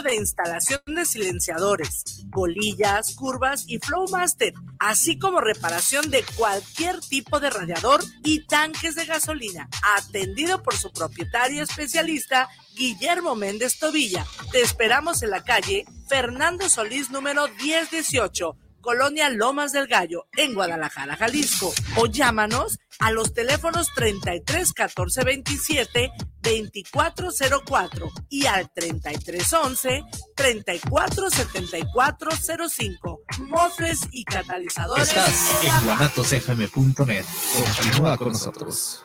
de instalación de silenciadores, colillas, curvas y Flowmaster, así como reparación de cualquier tipo de radiador y tanques de gasolina, atendido por su propietario especialista Guillermo Méndez Tobilla. Te esperamos en la calle Fernando Solís número 1018 Colonia Lomas del Gallo, en Guadalajara, Jalisco. O llámanos a los teléfonos 33 14 27 2404 y al 33 11 34 74 05. Mofres y catalizadores. Estás en guanatosfm.net. Continúa con nosotros.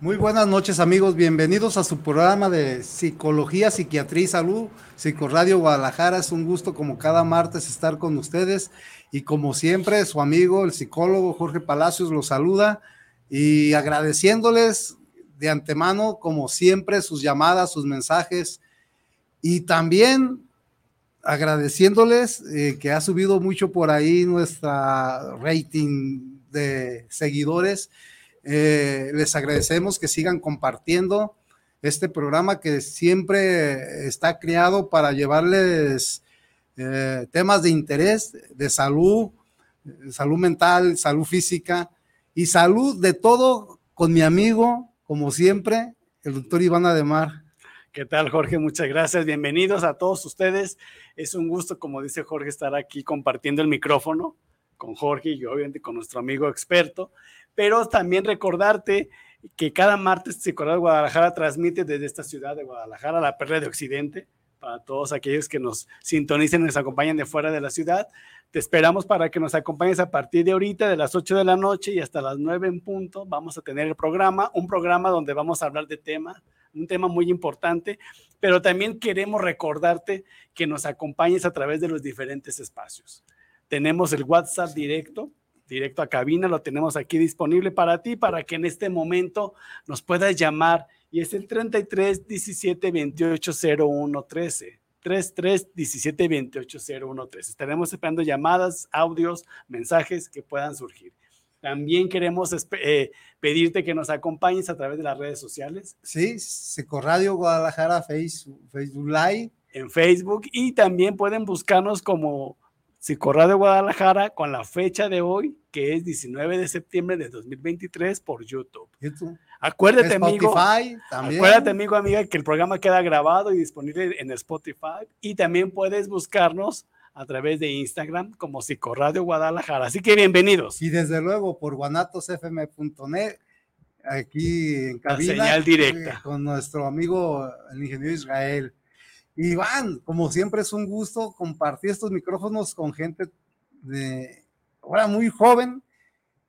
Muy buenas noches amigos, bienvenidos a su programa de Psicología, Psiquiatría y Salud, Psicoradio Guadalajara. Es un gusto como cada martes estar con ustedes. Y como siempre su amigo, el psicólogo Jorge Palacios, los saluda. Y agradeciéndoles de antemano, como siempre, sus llamadas, sus mensajes. Y también agradeciéndoles eh, que ha subido mucho por ahí nuestra rating de seguidores. Eh, les agradecemos que sigan compartiendo este programa que siempre está creado para llevarles eh, temas de interés, de salud, salud mental, salud física y salud de todo con mi amigo, como siempre, el doctor Iván Ademar. ¿Qué tal, Jorge? Muchas gracias. Bienvenidos a todos ustedes. Es un gusto, como dice Jorge, estar aquí compartiendo el micrófono con Jorge y obviamente con nuestro amigo experto, pero también recordarte que cada martes Psicología de Guadalajara transmite desde esta ciudad de Guadalajara, la perla de Occidente, para todos aquellos que nos sintonicen y nos acompañan de fuera de la ciudad. Te esperamos para que nos acompañes a partir de ahorita, de las 8 de la noche y hasta las 9 en punto. Vamos a tener el programa, un programa donde vamos a hablar de temas un tema muy importante, pero también queremos recordarte que nos acompañes a través de los diferentes espacios. Tenemos el WhatsApp directo, directo a cabina, lo tenemos aquí disponible para ti, para que en este momento nos puedas llamar y es el 33 17 28 01 13. 33 17 28 01 13. Estaremos esperando llamadas, audios, mensajes que puedan surgir. También queremos eh, pedirte que nos acompañes a través de las redes sociales. Sí, Secoradio Guadalajara, Facebook, Facebook Live. En Facebook y también pueden buscarnos como Psicorradio Guadalajara con la fecha de hoy, que es 19 de septiembre de 2023 por YouTube. YouTube. Acuérdate, amigo. También. Acuérdate, amigo, amiga, que el programa queda grabado y disponible en Spotify. Y también puedes buscarnos a través de Instagram como Psicoradio Guadalajara. Así que bienvenidos. Y desde luego por guanatosfm.net, aquí en cabina. señal directa. Eh, con nuestro amigo el ingeniero Israel. Iván, como siempre es un gusto compartir estos micrófonos con gente de ahora muy joven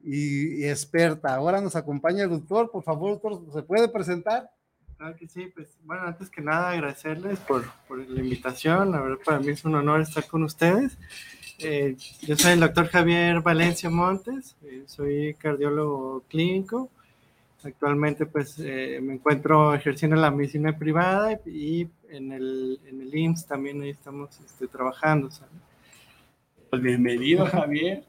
y, y experta. Ahora nos acompaña el doctor. Por favor, doctor, ¿se puede presentar? Claro que sí, pues bueno, antes que nada agradecerles por, por la invitación, la verdad para mí es un honor estar con ustedes. Eh, yo soy el doctor Javier Valencia Montes, eh, soy cardiólogo clínico, actualmente pues eh, me encuentro ejerciendo la medicina privada y en el, en el IMSS también ahí estamos este, trabajando. Pues bienvenido Javier,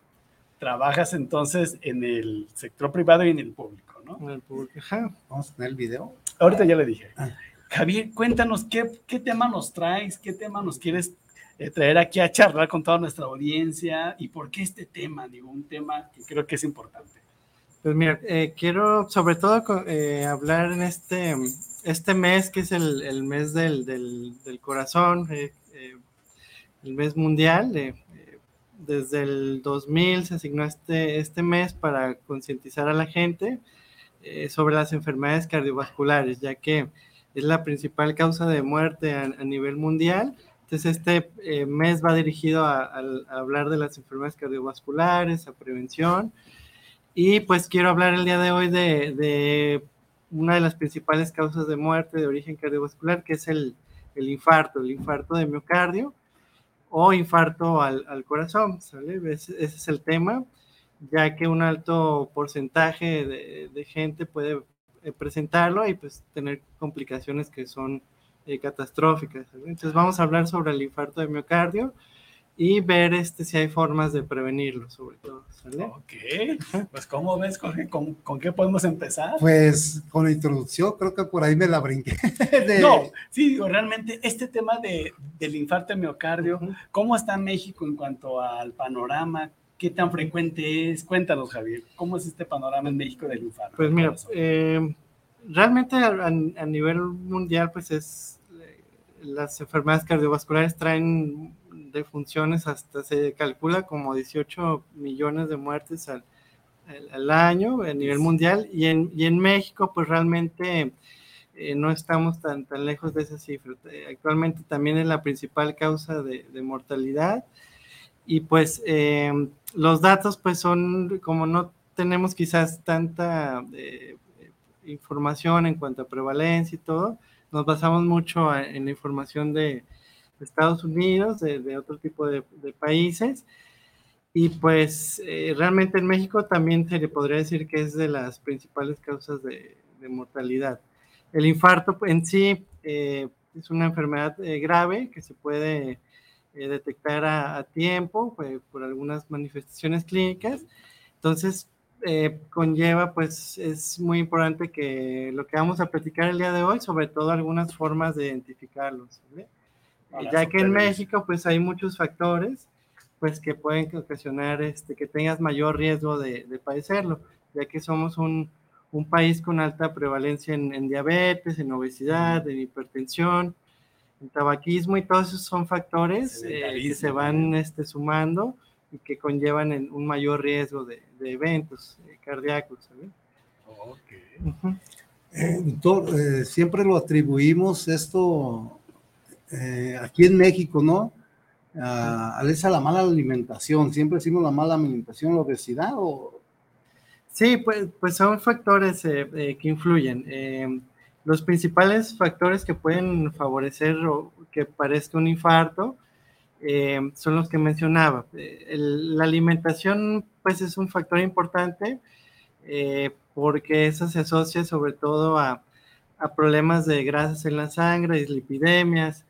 trabajas entonces en el sector privado y en el público, ¿no? En el público, Vamos a tener el video. Ahorita ya le dije. Ah. Javier, cuéntanos qué, qué tema nos traes, qué tema nos quieres eh, traer aquí a charlar con toda nuestra audiencia y por qué este tema, digo, un tema que creo que es importante. Pues mira, eh, quiero sobre todo eh, hablar en este, este mes que es el, el mes del, del, del corazón, el mes mundial. desde el 2000 se asignó este, este mes para concientizar a la gente eh, sobre las enfermedades cardiovasculares, ya que es la principal causa de muerte a, nivel mundial. Entonces, este eh, mes va dirigido a, hablar de las enfermedades cardiovasculares, a prevención. Y pues quiero hablar el día de hoy de, de una de las principales causas de muerte de origen cardiovascular, que es el, el infarto, el infarto de miocardio o infarto al, al corazón, ese, es el tema, ya que un alto porcentaje de, de gente puede eh, presentarlo y pues tener complicaciones que son eh, catastróficas. ¿sale? Entonces vamos a hablar sobre el infarto de miocardio y ver este, si hay formas de prevenirlo, sobre todo. ¿sale? Ok, pues ¿cómo ves, Jorge? ¿Con, ¿Con, qué podemos empezar? Pues con la introducción, creo que por ahí me la brinqué. De... No, sí, digo, realmente este tema de, del infarto de miocardio, uh -huh. ¿cómo está México en cuanto al panorama? ¿Qué tan frecuente es? Cuéntanos, Javier, ¿cómo es este panorama en México del infarto? Pues mira, eh, realmente a, a, nivel mundial, pues es, eh, las enfermedades cardiovasculares traen de funciones hasta se calcula como 18 millones de muertes al, al, al año a nivel mundial y en, y en México pues realmente eh, no estamos tan, tan lejos de esa cifra. Actualmente también es la principal causa de, de mortalidad y pues eh, los datos pues son como no tenemos quizás tanta eh, información en cuanto a prevalencia y todo, nos basamos mucho en la información de, Estados Unidos, de, de otro tipo de, de, países. Y pues eh, realmente en México también se le podría decir que es de las principales causas de, de mortalidad. El infarto en sí eh, es una enfermedad eh, grave que se puede eh, detectar a, a tiempo por algunas manifestaciones clínicas. Entonces, eh, conlleva, pues es muy importante que lo que vamos a platicar el día de hoy, sobre todo algunas formas de identificarlos. ya que en México pues hay muchos factores pues que pueden ocasionar este, que tengas mayor riesgo de, de padecerlo, ya que somos un, un, país con alta prevalencia en, en diabetes, en obesidad, en hipertensión, en tabaquismo y todos esos son factores eh, que se van este, sumando y que conllevan en un mayor riesgo de, de eventos eh, cardíacos. ¿sabes? Okay. Uh -huh. eh, doctor, eh, siempre lo atribuimos esto eh, aquí en México, ¿no? A, a la mala alimentación, siempre decimos la mala alimentación, la obesidad o... Sí, pues, pues son factores eh, eh, que influyen. Eh, los principales factores que pueden favorecer o que parezca un infarto son los que mencionaba. El, la alimentación, pues, es un factor importante porque eso se asocia sobre todo a, a problemas de grasas en la sangre, lipidemias,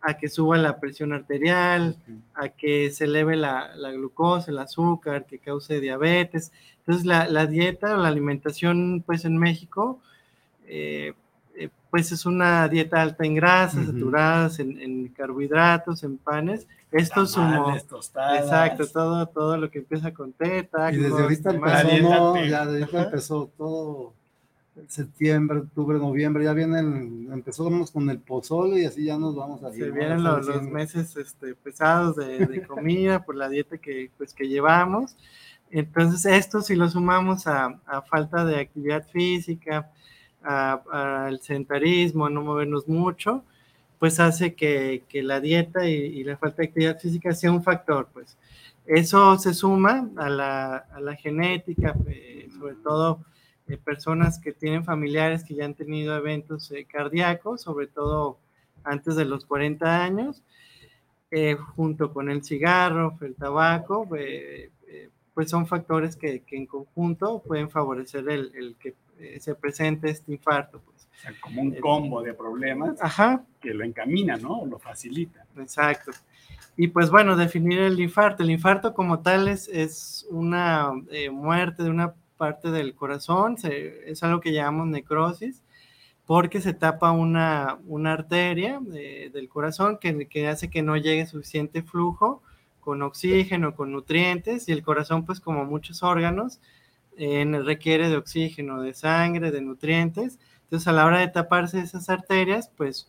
a que suba la presión arterial, a que se eleve la, la glucosa, el azúcar, que cause diabetes. Entonces, la, la dieta o la alimentación, pues en México, eh, eh, pues es una dieta alta en grasas, uh -huh. saturadas en, en, carbohidratos, en panes. Esto sumo. Exacto, todo, todo lo que empieza con teta. Y desde ahorita empezó, no, ya desde ahorita empezó todo septiembre, octubre, noviembre, ya vienen, empezamos con el pozole y así ya nos vamos a Se vienen los, los, meses este, pesados de, de comida por la dieta que, pues, que llevamos. Entonces, esto si lo sumamos a, a falta de actividad física, al sedentarismo, a no movernos mucho, pues hace que, que la dieta y, y, la falta de actividad física sea un factor, pues. Eso se suma a la, a la genética, eh, sobre todo eh, personas que tienen familiares que ya han tenido eventos eh, cardíacos, sobre todo antes de los 40 años, eh, junto con el cigarro, el tabaco, eh, eh, pues son factores que, que, en conjunto pueden favorecer el, el que se presente este infarto. Pues. O sea, como un combo de problemas Ajá. que lo encamina, ¿no? Lo facilita. Exacto. Y pues bueno, definir el infarto. El infarto como tal es, es una muerte de una parte del corazón, se, es algo que llamamos necrosis, porque se tapa una, una arteria de, del corazón que, que, hace que no llegue suficiente flujo con oxígeno, con nutrientes, y el corazón, pues como muchos órganos, eh, requiere de oxígeno, de sangre, de nutrientes. Entonces, a la hora de taparse esas arterias, pues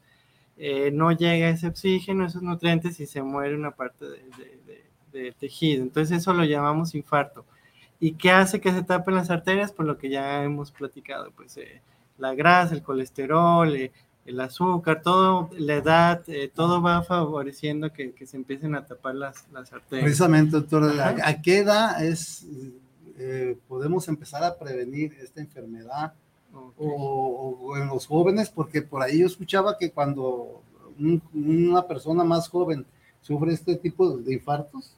eh, no llega ese oxígeno, esos nutrientes y se muere una parte de, de, de tejido. Entonces, eso lo llamamos infarto. ¿Y qué hace que se tapen las arterias? Pues lo que ya hemos platicado, pues eh, la grasa, el colesterol, eh, el azúcar, todo, la edad, eh, todo va favoreciendo que, que, se empiecen a tapar las, las arterias. Precisamente, doctor, ¿a, ¿a, qué edad es eh, podemos empezar a prevenir esta enfermedad o, o en los jóvenes, porque por ahí yo escuchaba que cuando un- una persona más joven sufre este tipo de infartos,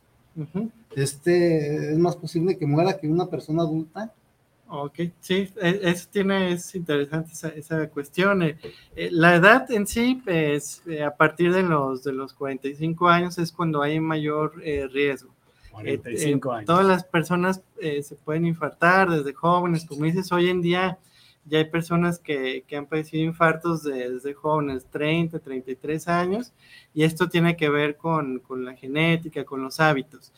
este es más posible que muera que una persona adulta. Ok, sí, e- eso tiene, es interesante esa, esa cuestión. Eh, eh, la edad en sí, es eh, a partir de los, de los 45 años es cuando hay mayor eh, riesgo. Eh, 45 eh, años. Todas las personas eh, se pueden infartar desde jóvenes, como dices, hoy en día ya hay personas que, que han padecido infartos desde jóvenes, 30, 33 años, y esto tiene que ver con, con la genética, con los hábitos.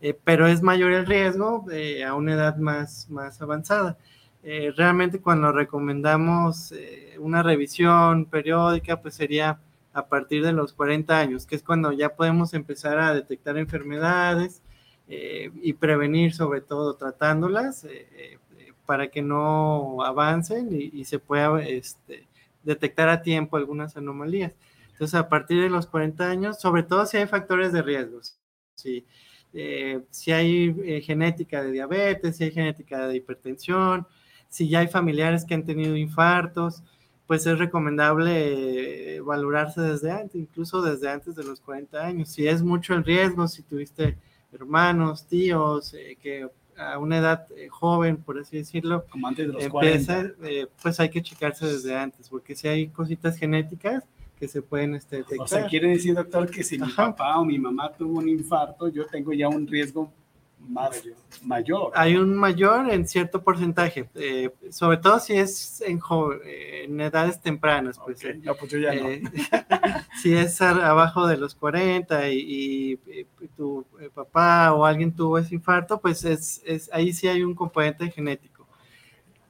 Eh, pero es mayor el riesgo eh, a una edad más, más avanzada. Eh, realmente cuando recomendamos eh, una revisión periódica, pues sería a partir de los 40 años, que es cuando ya podemos empezar a detectar enfermedades eh, y prevenir sobre todo tratándolas eh, eh, para que no avancen y, y se pueda este, detectar a tiempo algunas anomalías. Entonces, a partir de los 40 años, sobre todo si hay factores de riesgos, si, eh, si hay eh, genética de diabetes, si hay genética de hipertensión, si ya hay familiares que han tenido infartos, pues es recomendable valorarse desde antes, incluso desde antes de los 40 años. Si es mucho el riesgo, si tuviste hermanos, tíos, eh, que a una edad eh, joven, por así decirlo, Como antes de los empieza, 40. eh, pues hay que checarse desde antes, porque si hay cositas genéticas que se pueden este, detectar. O sea, quiere decir, doctor, que si mi Ajá. papá o mi mamá tuvo un infarto, yo tengo ya un riesgo más mayor. Hay un mayor en cierto porcentaje, eh, sobre todo si es en, en edades tempranas, pues Ok, eh, no, pues yo ya no. eh, si es abajo de los 40 y, y, eh, tu eh, papá o alguien tuvo ese infarto, pues es, es ahí sí hay un componente genético.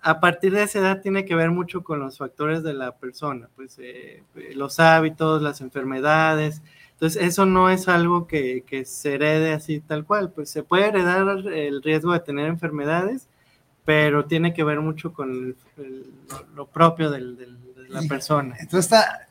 A partir de esa edad tiene que ver mucho con los factores de la persona, pues eh, los hábitos, las enfermedades. Entonces, eso no es algo que, que se herede así tal cual, pues se puede heredar el riesgo de tener enfermedades, pero tiene que ver mucho con el- el- lo, propio del- del- de la persona. Entonces, está,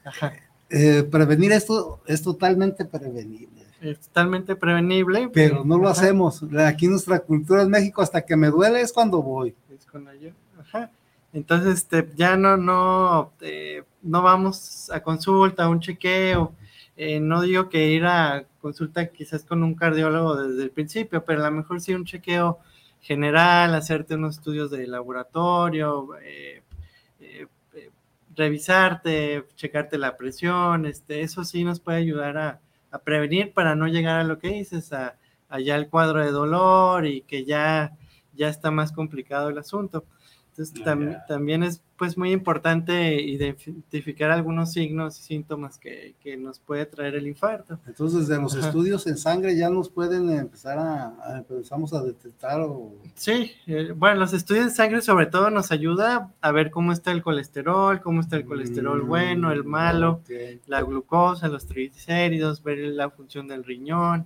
eh, prevenir esto es totalmente prevenible, Es totalmente prevenible. pero no lo Ajá, hacemos. Aquí nuestra cultura en México, hasta que me duele es cuando voy. es con ello. Ajá. Entonces, este, ya no, no, eh, no vamos a consulta, a un chequeo. Eh, no digo que ir a consulta quizás con un cardiólogo desde el principio, pero a lo mejor sí un chequeo general, hacerte unos estudios de laboratorio, eh, eh, eh, revisarte, checarte la presión, este, eso sí nos puede ayudar a, a prevenir para no llegar a lo que dices, a, allá el cuadro de dolor y que ya, ya está más complicado el asunto. Entonces tam- también es pues muy importante identificar algunos signos y síntomas que, que nos puede traer el infarto. Entonces, de los Ajá. estudios en sangre ya nos pueden empezar a, a- empezamos a detectar o Sí, eh, bueno, los estudios de sangre sobre todo nos ayuda a ver cómo está el colesterol, cómo está el colesterol bueno, el malo, la glucosa, los triglicéridos, ver la función del riñón,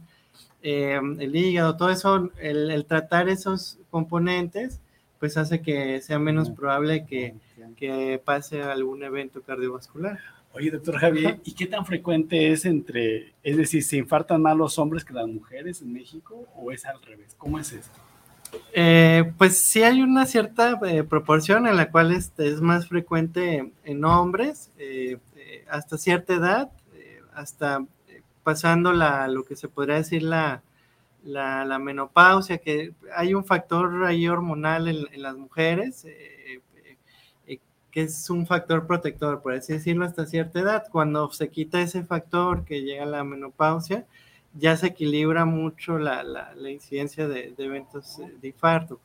eh, el hígado, todo eso, el, el tratar esos componentes, pues hace que sea menos probable que, que pase algún evento cardiovascular. Oye, doctor Javier, ¿y qué tan frecuente es entre, es decir, se infartan más los hombres que las mujeres en México o es al revés? ¿Cómo es esto? Eh, pues sí hay una cierta eh, proporción en la cual este es más frecuente en hombres eh, eh, hasta cierta edad, eh, hasta pasando la, lo que se podría decir la, la, la menopausia, que hay un factor ahí hormonal en, en las mujeres, eh, eh, eh, que es un factor protector, por así decirlo, hasta cierta edad. Cuando se quita ese factor que llega a la menopausia, ya se equilibra mucho la, la, la incidencia de, de eventos de infarto.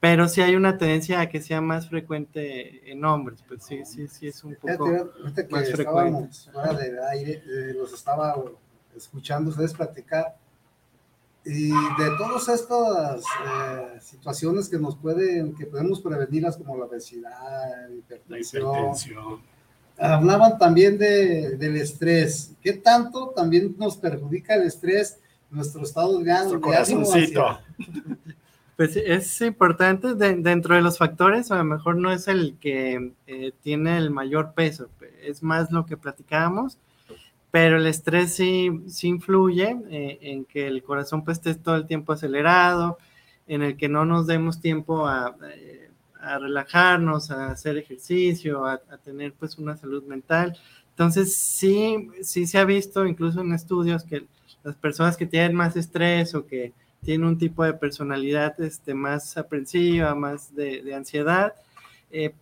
Pero sí hay una tendencia a que sea más frecuente en hombres, pues sí, sí, sí es un poco... que más estábamos fuera del aire, eh, los estaba escuchando ustedes platicar y de todas estas eh, situaciones que nos pueden, que podemos prevenirlas como la obesidad, la La hipertensión, hipertensión. hablaban también de, del estrés. ¿Qué tanto también nos perjudica el estrés nuestro estado de, Nuestro de ánimo hacia- Pues es importante de- dentro de los factores, a lo mejor no es el que eh, tiene el mayor peso, es más lo que platicábamos, pero el estrés sí, sí influye eh, en que el corazón pues esté todo el tiempo acelerado, en el que no nos demos tiempo a, eh, relajarnos, a hacer ejercicio, a, tener pues una salud mental. Entonces sí, sí se ha visto incluso en estudios que las personas que tienen más estrés o que tienen un tipo de personalidad este, más aprensiva, más de, de ansiedad, eh,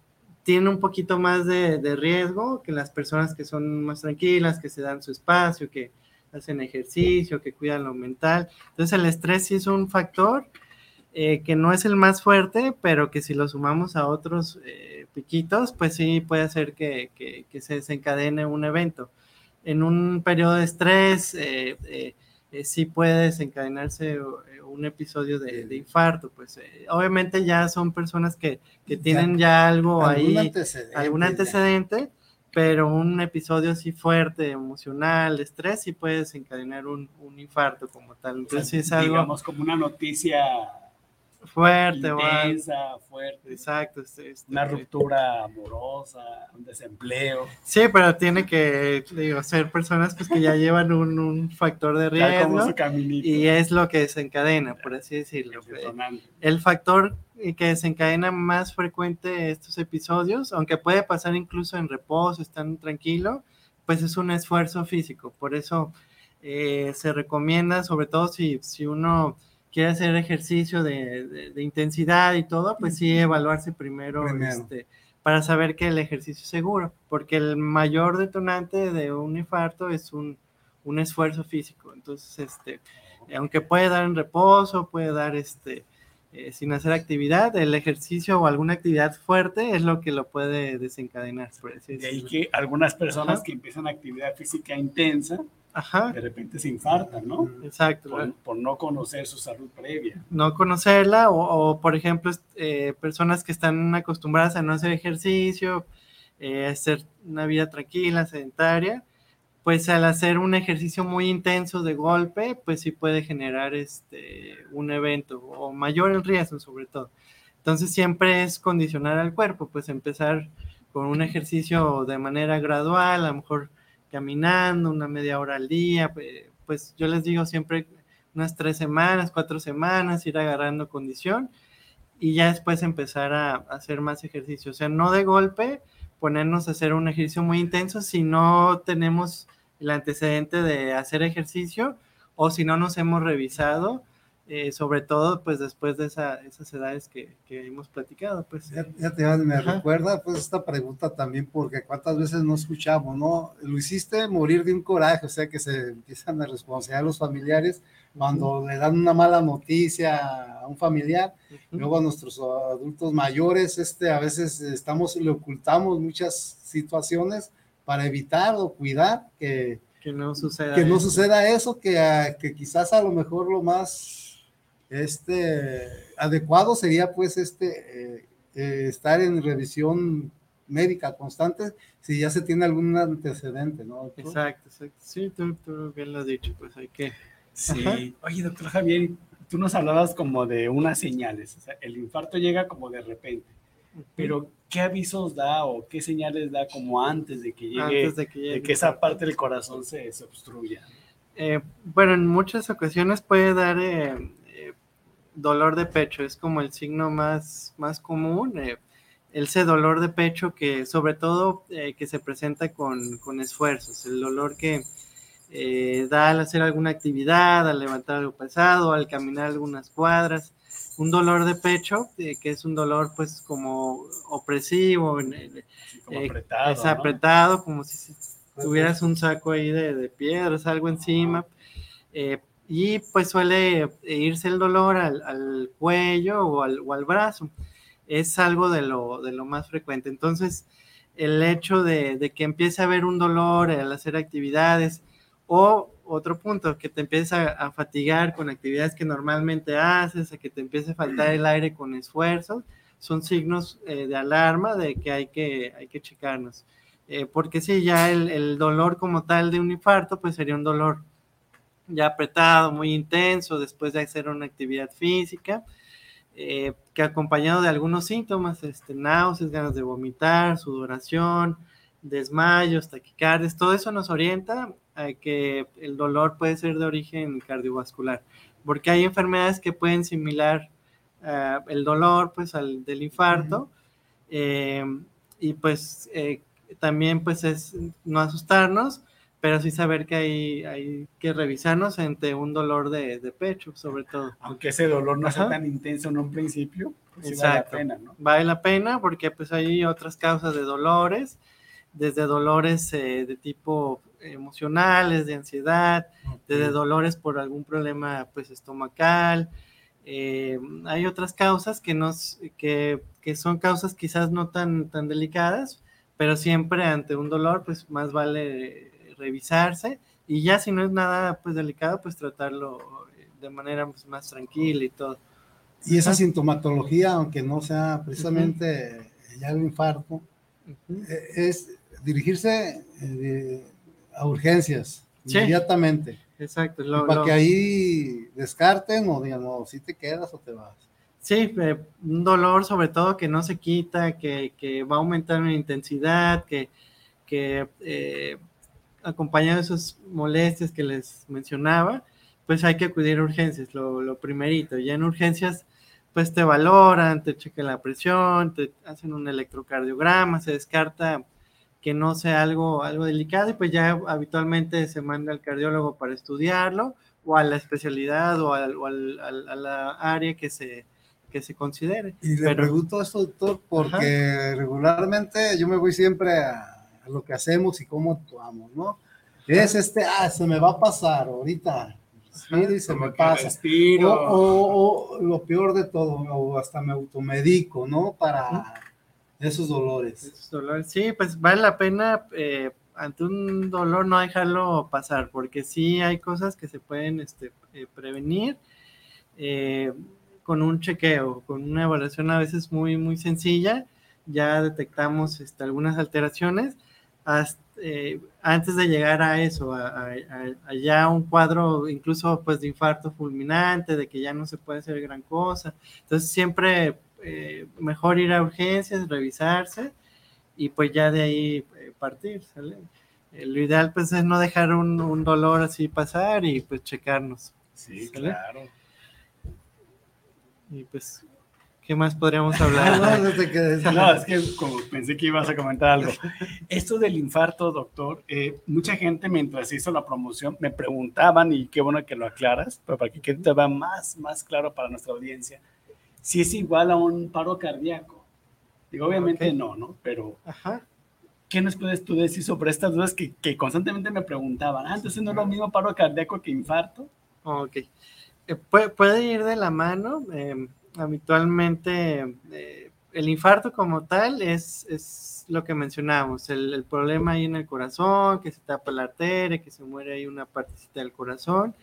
tienen un poquito más de, riesgo que las personas que son más tranquilas, que se dan su espacio, que hacen ejercicio, que cuidan lo mental. Entonces el estrés sí es un factor eh, que no es el más fuerte, pero que si lo sumamos a otros eh, piquitos, pues sí puede hacer que, se desencadene un evento. En un periodo de estrés, eh sí puede desencadenarse un episodio de, de infarto, pues obviamente ya son personas que, que tienen ya, algo ahí, antecedente, algún antecedente, ya. pero un episodio así fuerte, emocional, estrés, sí puede desencadenar un, un infarto como tal. Entonces, o sea, es algo... Digamos como una noticia fuerte, intensa, fuerte. Exacto. Este, una ruptura amorosa, un desempleo. Sí, pero tiene que, digo, ser personas pues, que ya llevan un, un factor de riesgo y es lo que desencadena, por así decirlo. El factor que desencadena más frecuente estos episodios, aunque puede pasar incluso en reposo, están tranquilo, pues es un esfuerzo físico. Por eso eh, se recomienda, sobre todo si, si uno quiere hacer ejercicio de, de, de, intensidad y todo, pues sí evaluarse primero, primero. Este, para saber que el ejercicio es seguro, porque el mayor detonante de un infarto es un, un esfuerzo físico. Entonces, este, aunque puede dar en reposo, puede dar este, eh, sin hacer actividad, el ejercicio o alguna actividad fuerte es lo que lo puede desencadenar. Por de ahí que algunas personas Ajá. que empiezan actividad física intensa, Ajá. de repente se infartan, ¿no? Exacto. Por, por, no conocer su salud previa. No conocerla o, o por ejemplo, eh, personas que están acostumbradas a no hacer ejercicio, eh, hacer una vida tranquila, sedentaria, pues al hacer un ejercicio muy intenso de golpe, pues sí puede generar este, un evento o mayor el riesgo sobre todo. Entonces siempre es condicionar al cuerpo, pues empezar con un ejercicio de manera gradual, a lo mejor caminando una media hora al día, pues yo les digo siempre unas tres semanas, cuatro semanas, ir agarrando condición y ya después empezar a, a hacer más ejercicio. O sea, no de golpe ponernos a hacer un ejercicio muy intenso si no tenemos el antecedente de hacer ejercicio o si no nos hemos revisado, eh, sobre todo pues después de esa, esas edades que, que, hemos platicado. Pues. Ya, ya te me Ajá. recuerda pues esta pregunta también porque cuántas veces no escuchamos, ¿no? Lo hiciste morir de un coraje, o sea que se empiezan a responsabilizar los familiares cuando le dan una mala noticia a un familiar, uh -huh. luego a nuestros adultos mayores, este, a veces estamos, le ocultamos muchas situaciones para evitar o cuidar que, que no suceda, que no suceda eso, que, que quizás a lo mejor lo más este, adecuado sería pues este, eh, eh, estar en revisión médica constante si ya se tiene algún antecedente, ¿no? Exacto, exacto. Sí, tú, tú, bien lo has dicho, pues hay que... Sí. Ajá. Oye, doctor Javier, tú nos hablabas como de unas señales, o sea, el infarto llega como de repente, uh -huh. pero ¿qué avisos da o qué señales da como antes de que llegue, antes de que, llegue, de que esa parte del corazón se, se obstruya? Eh, bueno, en muchas ocasiones puede dar eh, dolor de pecho, es como el signo más, más común, eh, ese dolor de pecho que sobre todo eh, que se presenta con, con, esfuerzos, el dolor que eh, da al hacer alguna actividad, al levantar algo pesado, al caminar algunas cuadras, un dolor de pecho eh, que es un dolor pues como opresivo, como apretado, es apretado, ¿no? como si tuvieras un saco ahí de, de piedras, algo encima y pues suele irse el dolor al, cuello o al, brazo. Es algo de lo, de lo, más frecuente. Entonces, el hecho de, que empiece a haber un dolor al hacer actividades o otro punto, que te empieza a, fatigar con actividades que normalmente haces, a que te empiece a faltar el aire con esfuerzos, son signos eh, de alarma de que hay que, hay que checarnos. Eh, porque si sí, ya el, el dolor como tal de un infarto, pues sería un dolor ya apretado, muy intenso, después de hacer una actividad física, eh, que acompañado de algunos síntomas, este, náuseas, ganas de vomitar, sudoración, desmayos, taquicardias, todo eso nos orienta a que el dolor puede ser de origen cardiovascular, porque hay enfermedades que pueden similar ah, el dolor pues al, del infarto. Eh, y pues eh, también pues es no asustarnos, pero sí saber que hay, hay que revisarnos ante un dolor de, de pecho, sobre todo. Aunque ese dolor no sea Ajá. tan intenso en un principio, pues sí vale la pena, ¿no? Vale la pena porque pues hay otras causas de dolores, desde dolores eh, de tipo emocionales, de ansiedad, desde dolores por algún problema pues estomacal. Eh, hay otras causas que, nos, que, que son causas quizás no tan, tan delicadas, pero siempre ante un dolor pues más vale revisarse y ya si no es nada pues delicado pues tratarlo eh, de manera pues, más tranquila y todo. Y esa sintomatología, aunque no sea precisamente ya el infarto, eh, es dirigirse eh, de- a urgencias Sí. inmediatamente. Exacto. lo- para lo- que ahí descarten o digan, no, si te quedas o te vas. Sí, eh, un dolor sobre todo que no se quita, que, que va a aumentar en intensidad, que, que eh, acompañado de esas molestias que les mencionaba, pues hay que acudir a urgencias, lo, lo primerito. Ya en urgencias, pues te valoran, te checan la presión, te hacen un electrocardiograma, se descarta que no sea algo, algo delicado y pues ya habitualmente se manda al cardiólogo para estudiarlo o a la especialidad o, al- o al- a la área que se, que se considere. Y le Pero- pregunto esto, doctor, porque regularmente yo me voy siempre a, a lo que hacemos y cómo actuamos, ¿no? Es este, ah, se me va a pasar ahorita, y se me Como pasa. respiro. O, o- o lo peor de todo, o hasta me automedico, ¿no? Para esos dolores. Esos dolores. Sí, pues vale la pena eh, ante un dolor no dejarlo pasar, porque sí hay cosas que se pueden este, eh, prevenir eh, con un chequeo, con una evaluación a veces muy, muy sencilla. Ya detectamos este, algunas alteraciones hasta, eh, antes de llegar a eso, a, a- a- ya un cuadro incluso pues de infarto fulminante, de que ya no se puede hacer gran cosa. Entonces siempre eh, mejor ir a urgencias, revisarse y pues ya de ahí eh, partir, ¿sale? Eh, lo ideal pues es no dejar un, un dolor así pasar y pues checarnos. Sí, ¿Sale? claro. Y pues, ¿qué más podríamos Ah, hablar? no, que- No, es que como pensé que ibas a comentar algo. Esto del infarto, doctor, eh, mucha gente mientras hizo la promoción me preguntaban, y qué bueno que lo aclaras, pero para que quede todavía más, más claro para nuestra audiencia, si es igual a un paro cardíaco. Digo, obviamente Ok. no, ¿no? Pero, Ajá. ¿qué nos puedes tú decir sobre estas dudas que, que constantemente me preguntaban? Ah, entonces no es lo mismo paro cardíaco que infarto. Ok. Eh, puede, puede ir de la mano. eh, habitualmente, eh, el infarto como tal es, es lo que mencionamos, el, problema ahí en el corazón, que se tapa la arteria, que se muere ahí una partecita del corazón,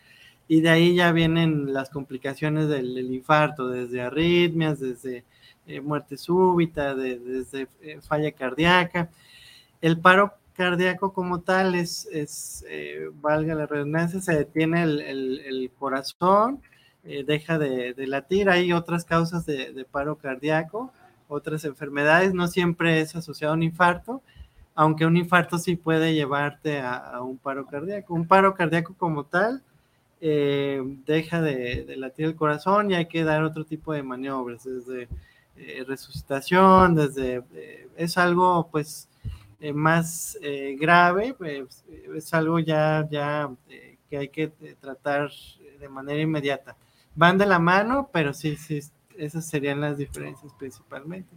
y de ahí ya vienen las complicaciones del, infarto, desde arritmias, desde eh, muerte súbita, de- desde eh, falla cardíaca. El paro cardíaco como tal es, es valga la redundancia, se detiene el- el corazón, eh, deja de, latir. Hay otras causas de, paro cardíaco, otras enfermedades, no siempre es asociado a un infarto, aunque un infarto sí puede llevarte a, un paro cardíaco. Un paro cardíaco como tal eh, deja de, latir el corazón y hay que dar otro tipo de maniobras, desde eh, resucitación, desde... es algo pues más grave, pues, es algo ya, ya que hay que tratar de manera inmediata. Van de la mano, pero sí, sí, esas serían las diferencias principalmente.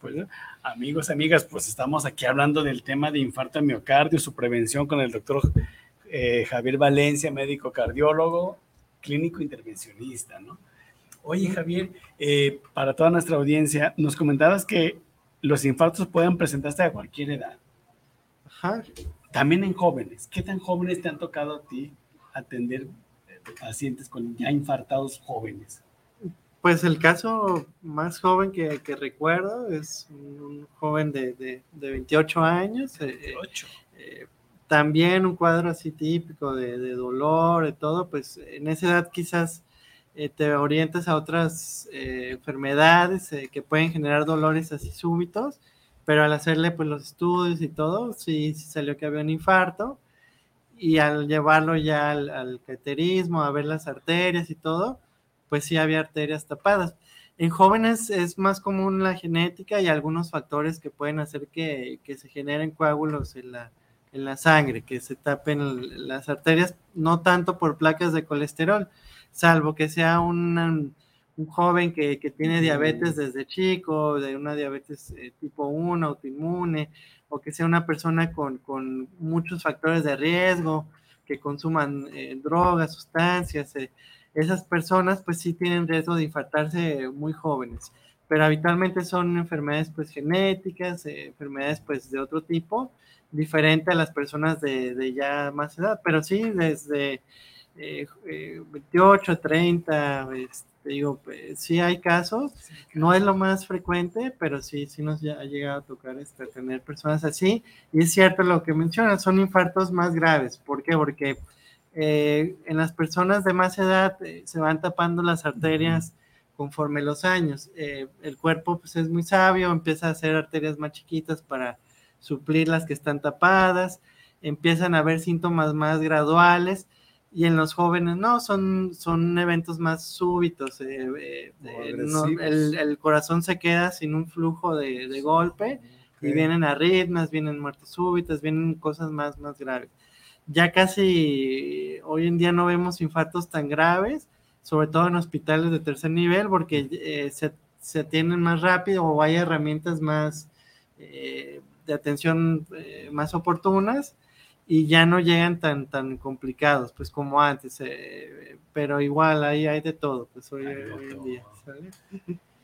Pues, amigos, amigas, pues estamos aquí hablando del tema de infarto de miocardio, su prevención con el doctor eh, Javier Valencia, médico cardiólogo, clínico intervencionista, ¿no? Oye, Javier, eh, para toda nuestra audiencia, nos comentabas que los infartos pueden presentarse a cualquier edad, Ajá. también en jóvenes. ¿Qué tan jóvenes te han tocado a ti atender pacientes con ya infartados jóvenes? Pues el caso más joven que, que recuerdo es un joven de, de, de 28 años. eh, eh, Ocho. eh, también un cuadro así típico de, de dolor, de todo, pues en esa edad quizás eh, te orientas a otras eh, enfermedades eh, que pueden generar dolores así súbitos, pero al hacerle pues los estudios y todo, sí, sí salió que había un infarto y al llevarlo ya al, al cateterismo, a ver las arterias y todo, pues sí había arterias tapadas. En jóvenes es más común la genética y algunos factores que pueden hacer que, que se generen coágulos en la, en la sangre, que se tapen las arterias, no tanto por placas de colesterol, salvo que sea un, un joven que, que, tiene diabetes desde chico, de una diabetes eh, tipo 1, autoinmune, o que sea una persona con, con muchos factores de riesgo, que consuman eh, drogas, sustancias, eh, esas personas pues sí tienen riesgo de infartarse muy jóvenes, pero habitualmente son enfermedades pues genéticas, eh, enfermedades pues de otro tipo, diferente a las personas de, de ya más edad, pero sí desde 28, 30, este, digo, pues, sí hay casos, no es lo más frecuente, pero sí, sí nos ha llegado a tocar este, tener personas así. Y es cierto lo que mencionas, son infartos más graves. ¿Por qué? Porque eh, en las personas de más edad eh, se van tapando las arterias conforme los años. Eh, el cuerpo pues, es muy sabio, empieza a hacer arterias más chiquitas para suplir las que están tapadas, empiezan a haber síntomas más graduales y en los jóvenes no, son, son eventos más súbitos. Eh, eh, eh no, el, el, corazón se queda sin un flujo de, de golpe okay. y vienen arritmias, vienen muertes súbitas, vienen cosas más, más graves. Ya casi hoy en día no vemos infartos tan graves, sobre todo en hospitales de tercer nivel, porque eh, se, se atienden más rápido o hay herramientas más de atención más oportunas y ya no llegan tan, tan complicados, pues como antes, eh, pero igual ahí hay de todo, pues hoy, hoy en día. ¿sale?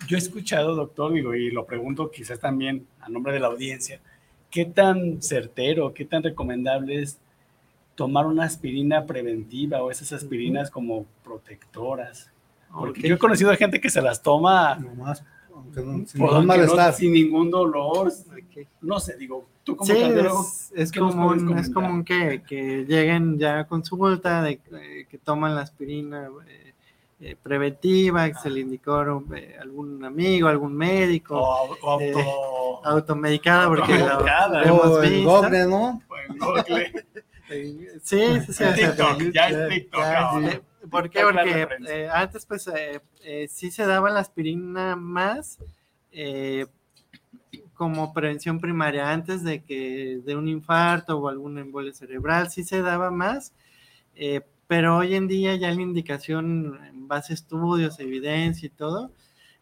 Yo he escuchado, doctor, digo, y lo pregunto quizás también a nombre de la audiencia, ¿qué tan certero, qué tan recomendable es tomar una aspirina preventiva o esas aspirinas como protectoras? Porque okay. yo he conocido a gente que se las toma no más, aunque no, sin, ningún malestar. No, sin ningún dolor, okay. no sé, digo, tú como sí, es, es común, es común que, que, lleguen ya con su vuelta de eh, que toman la aspirina eh, eh, preventiva, que ah. se le indicó eh, algún amigo, algún médico, o, o auto, eh, automedicada, porque automedicada. la, hemos visto. Google, ¿no? sí, sí, sí. TikTok, ya es TikTok. Ya, ¿Por qué? Porque eh, antes, pues, eh, eh, sí se daba la aspirina más eh, como prevención primaria, antes de que de un infarto o algún embolia cerebral, sí se daba más, eh, pero hoy en día ya la indicación en base a estudios, evidencia y todo,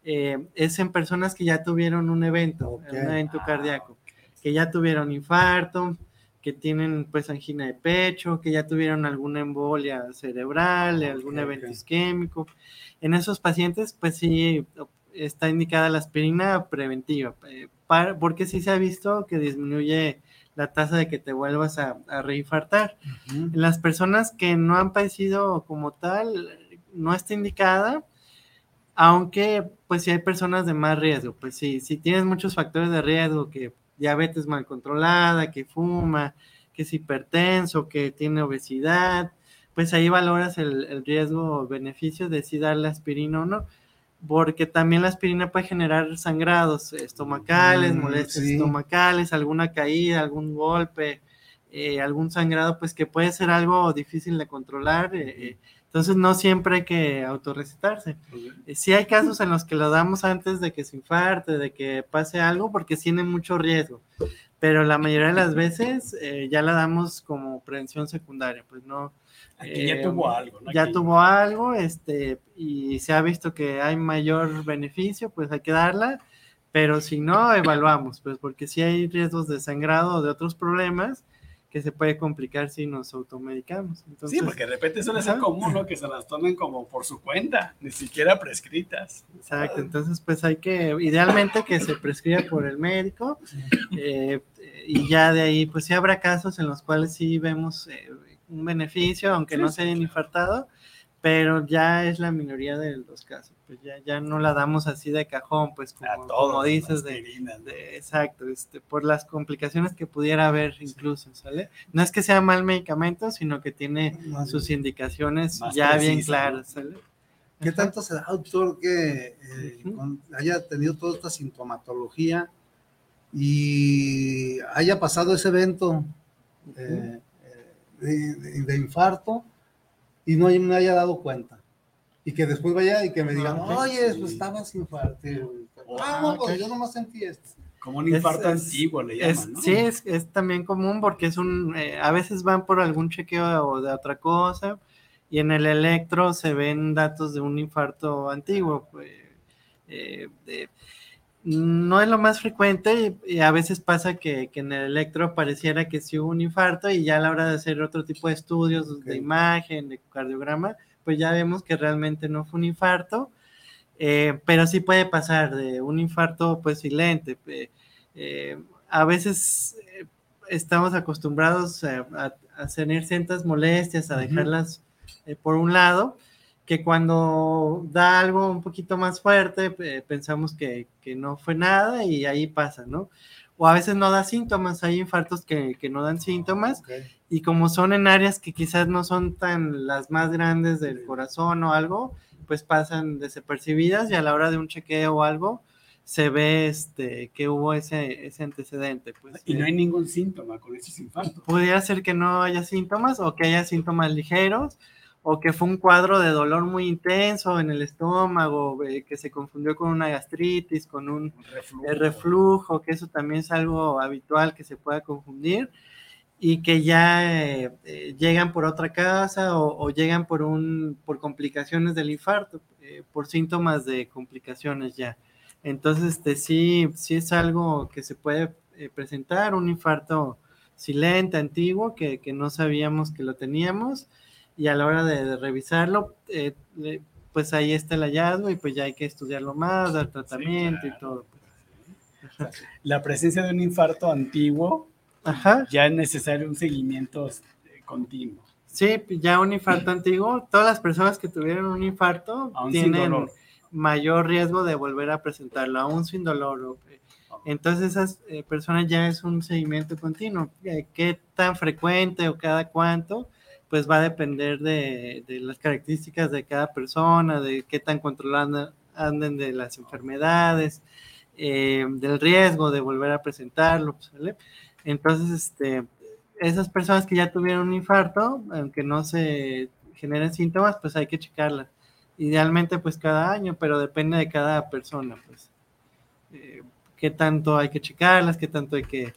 es en personas que ya tuvieron un evento, okay. un evento ah, cardíaco, que ya tuvieron infarto, que tienen pues angina de pecho, que ya tuvieron alguna embolia cerebral, okay, algún evento okay. isquémico. En esos pacientes pues sí está indicada la aspirina preventiva, eh, para, porque sí se ha visto que disminuye la tasa de que te vuelvas a, a reinfartar. Uh -huh. Las personas que no han padecido como tal, no está indicada, aunque pues si hay personas de más riesgo, pues sí, si tienes muchos factores de riesgo que diabetes mal controlada, que fuma, que es hipertenso, que tiene obesidad, pues ahí valoras el, el riesgo o beneficio de si darle aspirina o no, porque también la aspirina puede generar sangrados estomacales, mm, molestias sí. estomacales, alguna caída, algún golpe, eh, algún sangrado, pues que puede ser algo difícil de controlar. Eh, entonces no siempre hay que autorrecetarse. Eh, sí hay casos en los que lo damos antes de que se infarte, de que pase algo, porque tiene mucho riesgo. Pero la mayoría de las veces eh, ya la damos como prevención secundaria, pues no. Aquí ya tuvo algo, ¿no? Ya Aquí... tuvo algo, este, y se ha visto que hay mayor beneficio, pues hay que darla, pero si no, evaluamos, pues porque si hay riesgos de sangrado o de otros problemas, que se puede complicar si nos automedicamos. Entonces, sí, porque de repente suele ser común, ¿no? Que se las tomen como por su cuenta, ni siquiera prescritas. Exacto, entonces pues hay que, idealmente que se prescriba por el médico eh, y ya de ahí pues sí habrá casos en los cuales sí vemos eh, un beneficio, aunque sí, no se hayan infartado, pero ya es la minoría de los casos, pues ya, ya no la damos así de cajón, pues como, todos, como dices, de, de, exacto, este, por las complicaciones que pudiera haber incluso, ¿sale? No es que sea mal medicamento, sino que tiene más sus indicaciones ya precisa, bien claras, ¿sale? ¿Qué tanto se da, doctor, que eh, uh -huh. haya tenido toda esta sintomatología y haya pasado ese evento uh -huh. eh, de, de, de infarto? y no me haya dado cuenta. Y que después vaya y que me digan, Ah, oye, pues estabas infartido. Ah, No, pues ok. yo nomás sentí esto. Como un infarto Es- antiguo le Es- llaman, ¿no? Sí, es, es también común porque es un, eh, a veces van por algún chequeo o de otra cosa y en el electro se ven datos de un infarto antiguo. eh, eh, de- no es lo más frecuente y, y a veces pasa que, que en el electro pareciera que sí hubo un infarto y ya a la hora de hacer otro tipo de estudios de imagen, de cardiograma, pues ya vemos que realmente no fue un infarto. Eh, pero sí puede pasar de un infarto pues silente. eh, eh, a veces estamos acostumbrados a, a- a tener ciertas molestias, a dejarlas por un lado, que cuando da algo un poquito más fuerte, pensamos que, que no fue nada y ahí pasa, ¿no? O a veces no da síntomas, hay infartos que, que no dan síntomas Ok. y como son en áreas que quizás no son tan las más grandes del corazón o algo, pues pasan desapercibidas y a la hora de un chequeo o algo se ve este que hubo ese, ese antecedente. Pues, Y no eh, hay ningún síntoma con estos infartos. pudiera ser que no haya síntomas o que haya síntomas ligeros o que fue un cuadro de dolor muy intenso en el estómago, eh, que se confundió con una gastritis, con un reflujo. el reflujo, que eso también es algo habitual que se pueda confundir y que ya eh, eh, llegan por otra causa o, o llegan por un por complicaciones del infarto, eh, por síntomas de complicaciones ya. Entonces, este sí, sí es algo que se puede eh, presentar, un infarto silente, antiguo, que, que no sabíamos que lo teníamos, y a la hora de, de revisarlo, eh, pues ahí está el hallazgo y pues ya hay que estudiarlo más, dar tratamiento claro. y todo. Ajá. La presencia de un infarto antiguo Ajá. ya es necesario un seguimiento eh, continuo. Sí, ya un infarto antiguo, todas las personas que tuvieron un infarto Aún tienen mayor riesgo de volver a presentarlo, aún sin dolor. o- Entonces esas eh, personas ya es un seguimiento continuo. Eh, ¿Qué tan frecuente o cada cuánto? Pues va a depender de, de las características de cada persona, de qué tan controlando anden de las enfermedades, eh, del riesgo de volver a presentarlo. ¿sale? Entonces, este, esas personas que ya tuvieron un infarto, aunque no se generen síntomas, pues hay que checarlas. Idealmente, pues cada año, pero depende de cada persona, pues. Eh, qué tanto hay que checarlas, qué tanto hay que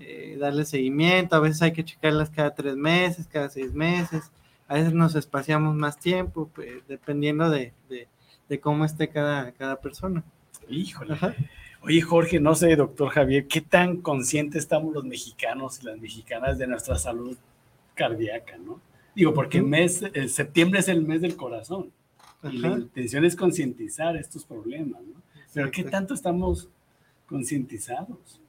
eh, darle seguimiento. A veces hay que checarlas cada tres meses, cada seis meses. A veces nos espaciamos más tiempo, pues, dependiendo de, de- de cómo esté cada, cada persona. Híjole. Ajá. Oye, Jorge, no sé, doctor Javier, ¿qué tan conscientes estamos los mexicanos y las mexicanas de nuestra salud cardíaca, no? Digo, porque el mes, el septiembre es el mes del corazón y la intención es concientizar estos problemas, ¿no? Pero ¿qué tanto estamos concientizados?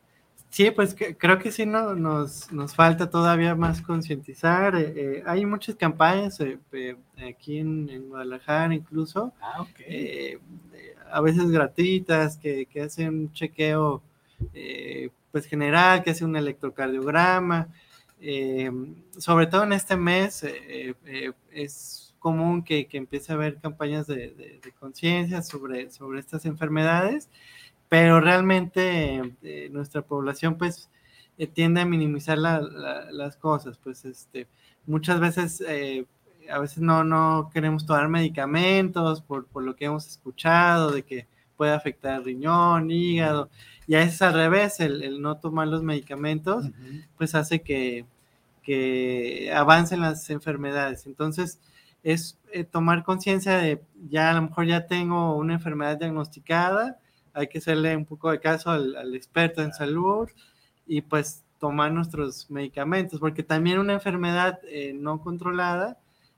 Sí, pues que- creo que sí no, nos, nos falta todavía más concientizar. eh, eh, hay muchas campañas eh, aquí en, en Guadalajara incluso, Ah, ok. eh, a veces gratuitas, que, que hacen un chequeo pues general, que hace un electrocardiograma. sobre todo en este mes es común que, que empiece a haber campañas de, de- de conciencia sobre, sobre estas enfermedades pero realmente eh, nuestra población pues eh, tiende a minimizar la- la- las cosas, pues este, muchas veces, eh, a veces no, no queremos tomar medicamentos por, por lo que hemos escuchado, de que puede afectar el riñón, hígado, y a veces al revés, el, el no tomar los medicamentos pues hace que, que avancen las enfermedades. Entonces, es tomar conciencia de ya a lo mejor ya tengo una enfermedad diagnosticada, hay que hacerle un poco de caso al, al experto en salud y pues tomar nuestros medicamentos, porque también una enfermedad eh, no controlada,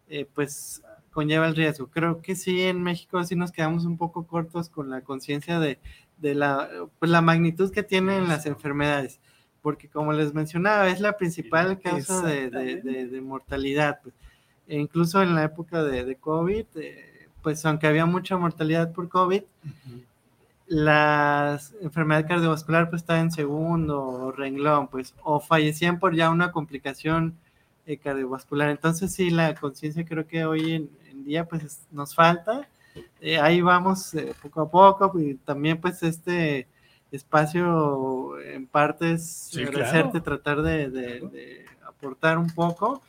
eh, pues conlleva el riesgo. Creo que sí, en México sí nos quedamos un poco cortos con la conciencia de, de la, pues, la magnitud que tienen las enfermedades, porque como les mencionaba, es la principal causa de, de- de- mortalidad. pues. E incluso en la época de, COVID, eh, pues aunque había mucha mortalidad por COVID, la enfermedad cardiovascular pues estaba en segundo renglón, pues, o fallecían por ya una complicación eh, cardiovascular. Entonces sí, la conciencia creo que hoy en, en día pues es- nos falta. Eh, ahí vamos eh, poco a poco y también pues este espacio en parte es Sí, agradecerte, claro. tratar de, de- de aportar un poco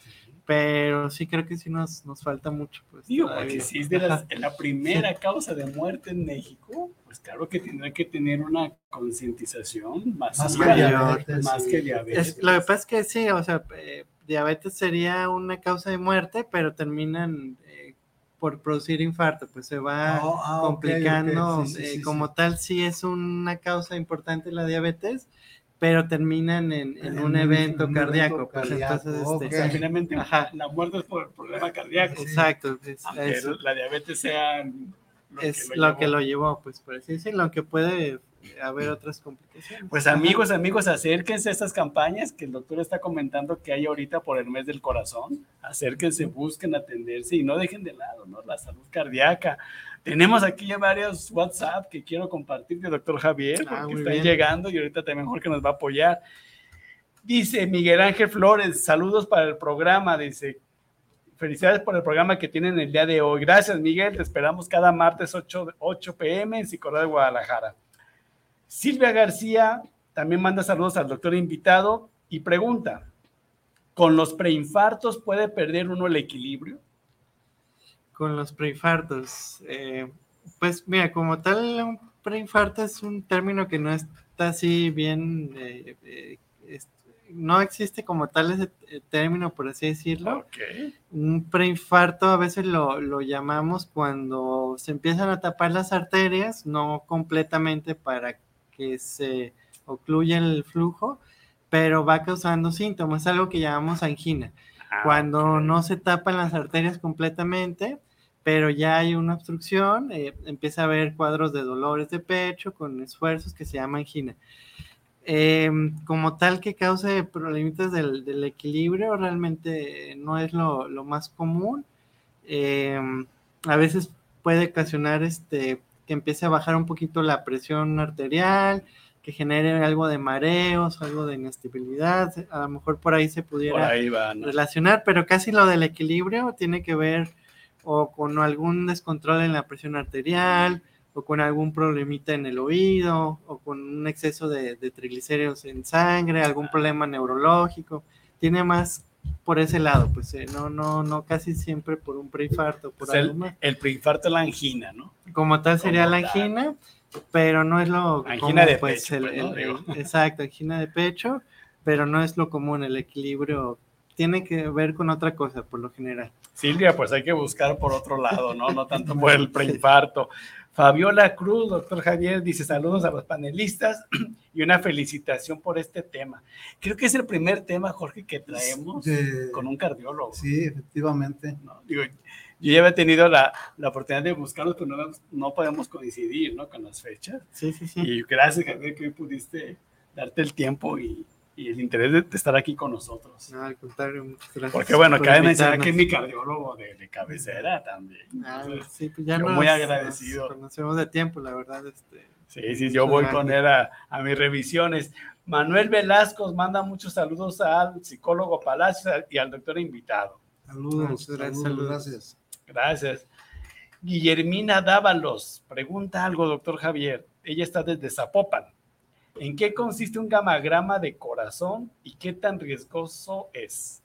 pero sí creo que sí nos, nos falta mucho. Pues, Digo, todavía. porque si es de las- la primera causa de muerte en México, pues claro que tendrá que tener una concientización más, Más que diabetes, más sí. que diabetes. Es- lo que pasa es que sí, o sea, eh, diabetes sería una causa de muerte, pero terminan eh, por producir infarto, pues se va Oh, ah, complicando. sí, sí, eh, como tal, sí es una causa importante la diabetes, pero terminan en, en En un un- evento en un cardíaco. pues cardíaco, entonces, O este, sea, finalmente Ajá. la muerte es por el problema cardíaco. exacto, es, Aunque es- la diabetes sea lo es que lo llevó. que lo llevó, pues por así decirlo, aunque puede haber otras complicaciones. Pues amigos, amigos, acérquense a estas campañas que el doctor está comentando que hay ahorita por el mes del corazón. Acérquense, busquen atenderse y no dejen de lado ¿no? la salud cardíaca. Tenemos aquí ya varios WhatsApp que quiero compartir de doctor Javier, Ah, muy están bien. llegando y ahorita también Jorge nos va a apoyar. Dice Miguel Ángel Flores, saludos para el programa, dice. Felicidades por el programa que tienen el día de hoy. Gracias, Miguel. Te esperamos cada martes 8, 8 pm en Psicología de Guadalajara. Silvia García también manda saludos al doctor invitado y pregunta, ¿con los preinfartos puede perder uno el equilibrio? Con los preinfartos. eh, pues mira, como tal, un preinfarto es un término que no está así bien, eh, eh, es- no existe como tal ese término, por así decirlo. Un preinfarto a veces lo, lo llamamos cuando se empiezan a tapar las arterias, no completamente para que se ocluya el flujo, pero va causando síntomas, algo que llamamos angina cuando no se tapan las arterias completamente, pero ya hay una obstrucción, eh, empieza a haber cuadros de dolores de pecho con esfuerzos que se llama angina. Eh, como tal que cause problemitas del, del equilibrio, realmente no es lo, lo más común. Eh, a veces puede ocasionar este, que empiece a bajar un poquito la presión arterial, que genere algo de mareos, algo de inestabilidad. A lo mejor por ahí se pudiera ahí va. ¿no? relacionar, pero casi lo del equilibrio tiene que ver o con algún descontrol en la presión arterial, o con algún problemita en el oído, o con un exceso de, de triglicéridos en sangre, algún problema neurológico. Tiene más por ese lado, pues eh, no, no, no casi siempre por un preinfarto, por sea, algo el, más. el preinfarto es la angina, ¿no? Como tal sería como la tal. angina, pero no es lo Angina de pues, pecho, el- pues, exacto, angina de pecho, pero no es lo común, el equilibrio tiene que ver con otra cosa por lo general. Silvia, pues hay que buscar por otro lado, ¿no? No tanto por el preinfarto. Fabiola Cruz, doctor Javier, dice saludos a los panelistas y una felicitación por este tema. Creo que es el primer tema, Jorge, que traemos De- con un cardiólogo. Sí, efectivamente. ¿no? Digo, yo ya había tenido la, la oportunidad de buscarlos, pero no, no podemos coincidir, ¿no? Con las fechas. Sí, sí, sí. Y gracias, Javier, que hoy pudiste darte el tiempo y, y el interés de, de estar aquí con nosotros. No, al contrario, muchas gracias. Porque bueno, por cabe mencionar que es mi cardiólogo de, de cabecera también. Ah, Entonces, sí, pues ya yo nos- muy agradecido. nos conocemos de tiempo, la verdad. Este, Sí, sí, yo voy con él a, a mis revisiones. Manuel Velasco manda muchos saludos al psicólogo Palacios y al doctor invitado. Saludos, Muchas gracias, saludos, saludos. gracias. Gracias. Guillermina Dávalos pregunta algo, doctor Javier. Ella está desde Zapopan. ¿En qué consiste un gamagrama de corazón y qué tan riesgoso es?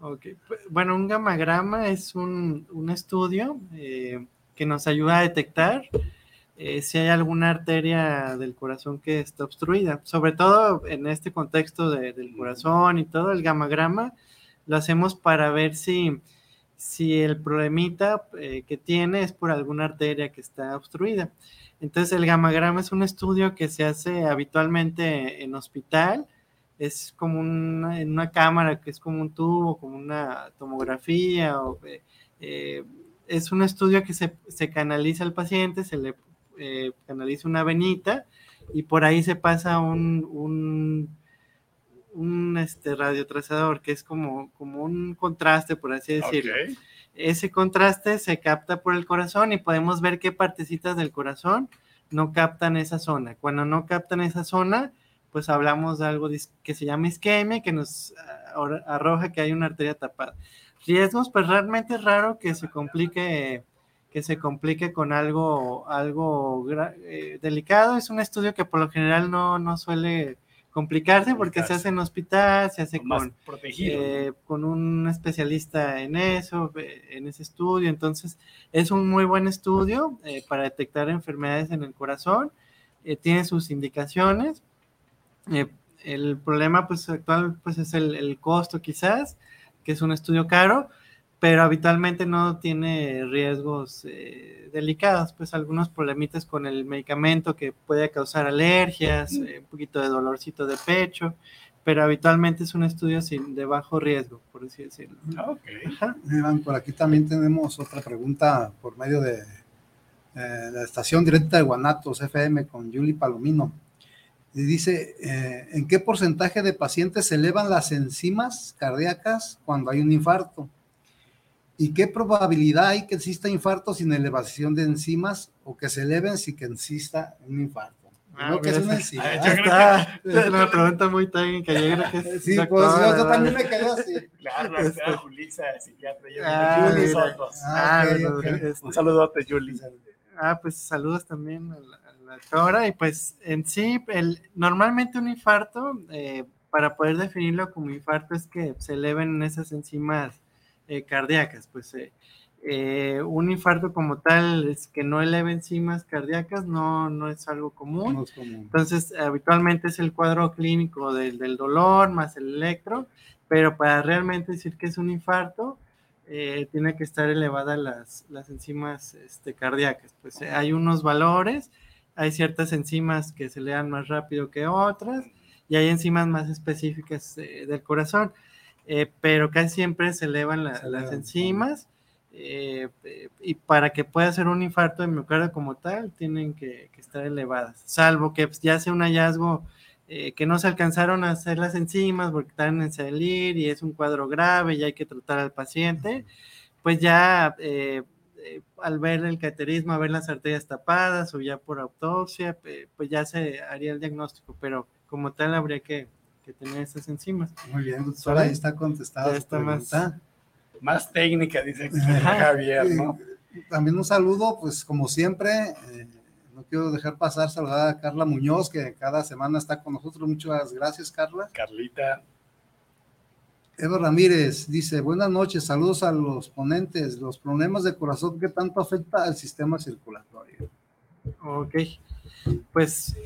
ok, pues, Bueno, un gamagrama es un, un estudio eh, que nos ayuda a detectar eh, si hay alguna arteria del corazón que está obstruida. Sobre todo en este contexto de- del corazón y todo, el gamagrama lo hacemos para ver si, si el problemita eh, que tiene es por alguna arteria que está obstruida. Entonces, el gamagrama es un estudio que se hace habitualmente en hospital. Es como en una cámara que es como un tubo, como una tomografía. Eh, eh, es un estudio que se, se canaliza al paciente, se le canaliza una venita y por ahí se pasa un, un este, radiotrazador que es como, como un contraste, por así decirlo Ok. ese contraste se capta por el corazón y podemos ver qué partecitas del corazón no captan esa zona. Cuando no captan esa zona, pues hablamos de algo que se llama isquemia, que nos ah, ar- arroja que hay una arteria tapada. Riesgos, pues realmente es raro que se complique que se complique con algo, algo eh, delicado. Es un estudio que por lo general no, no suele complicarse porque se hace en hospital, se hace Más con, protegido. eh, con un especialista en eso, eh, en ese estudio. Entonces, es un muy buen estudio eh, para detectar enfermedades en el corazón. eh, tiene sus indicaciones. El problema pues, actual pues, es el, el costo quizás, que es un estudio caro, pero habitualmente no tiene riesgos eh, delicados, pues algunos problemitas con el medicamento que puede causar alergias, eh, un poquito de dolorcito de pecho, pero habitualmente es un estudio sin, de bajo riesgo, por así decirlo. Ok. Ajá. Iván, por aquí también tenemos otra pregunta por medio de eh, la estación directa de Guanatos FM con Yuli Palomino. Y dice, eh, ¿en qué porcentaje de pacientes se elevan las enzimas cardíacas cuando hay un infarto? ¿Y qué probabilidad hay que exista infarto sin elevación de enzimas o que se eleven sin que exista un infarto? Ah, Creo que es una enzima. Ah, ¿eh? yo creo Está- es una pregunta muy técnica, yo creo que es Sí, pues yo, yo también me quedé así. Claro, la doctora Julissa, psiquiatra. yo- Ah, Juli. Sotos. Ah, Ah, ok, bueno, ok. este- Un saludote, Juli. Ah, pues saludos también a la, a la doctora. Y pues en sí, el, normalmente un infarto, eh, para poder definirlo como infarto, es que se eleven esas enzimas eh, cardíacas. Pues eh, eh, un infarto como tal, es que no eleve enzimas cardíacas, no, no es algo común. No es común. Entonces, habitualmente es el cuadro clínico del, del dolor más el electro, pero para realmente decir que es un infarto, eh, tiene que estar elevadas las, las enzimas este, cardíacas. Pues eh, hay unos valores, hay ciertas enzimas que se lean más rápido que otras, y hay enzimas más específicas del corazón, eh, pero casi siempre se elevan la- Se las enzimas. eh, eh, y para que pueda ser un infarto de miocardio como tal, tienen que, que estar elevadas, salvo que pues, ya sea un hallazgo eh, que no se alcanzaron a hacer las enzimas porque están en salir y es un cuadro grave y hay que tratar al paciente, pues ya eh, eh, al ver el cateterismo, a ver las arterias tapadas o ya por autopsia, pues ya se haría el diagnóstico, pero como tal habría que, que tener esas enzimas. Muy bien, doctora, ahí está contestada. Ya está más- técnica, dice. Javier, ¿no? También un saludo, pues como siempre, eh, no quiero dejar pasar saludar a Carla Muñoz, que cada semana está con nosotros. Muchas gracias, Carla. Carlita. Eva Ramírez dice, buenas noches, saludos a los ponentes. Los problemas de corazón, ¿qué tanto afecta al sistema circulatorio? Ok, pues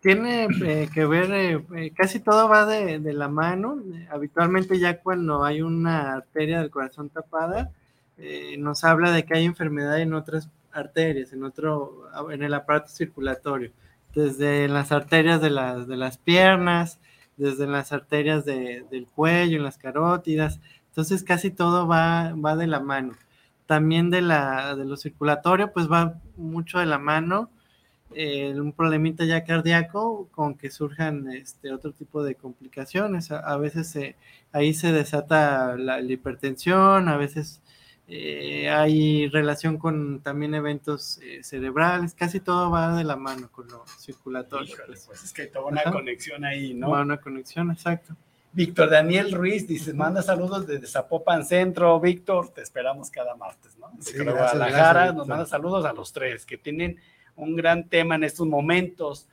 tiene eh, que ver, eh, eh, casi todo va de, de la mano. Habitualmente ya cuando hay una arteria del corazón tapada, eh, nos habla de que hay enfermedad en otras arterias, en otro, en el aparato circulatorio, desde las arterias de las, de las piernas, desde las arterias de- del cuello, en las carótidas. Entonces casi todo va, va de la mano. También de, la, de lo circulatorio, pues va mucho de la mano eh, un problemita ya cardíaco con que surjan este otro tipo de complicaciones. A, a veces se- ahí se desata la, la hipertensión, a veces eh, hay relación con también eventos eh, cerebrales, casi todo va de la mano con lo circulatorio. Híjole, pues. pues es que hay toda una Ajá. conexión ahí, ¿no? Va una conexión, exacto. Víctor Daniel Ruiz dice, manda saludos desde Zapopan Centro. Víctor, te esperamos cada martes, ¿no? Sí, gracias, Guadalajara gracias, nos manda saludos a los tres, que tienen un gran tema en estos momentos.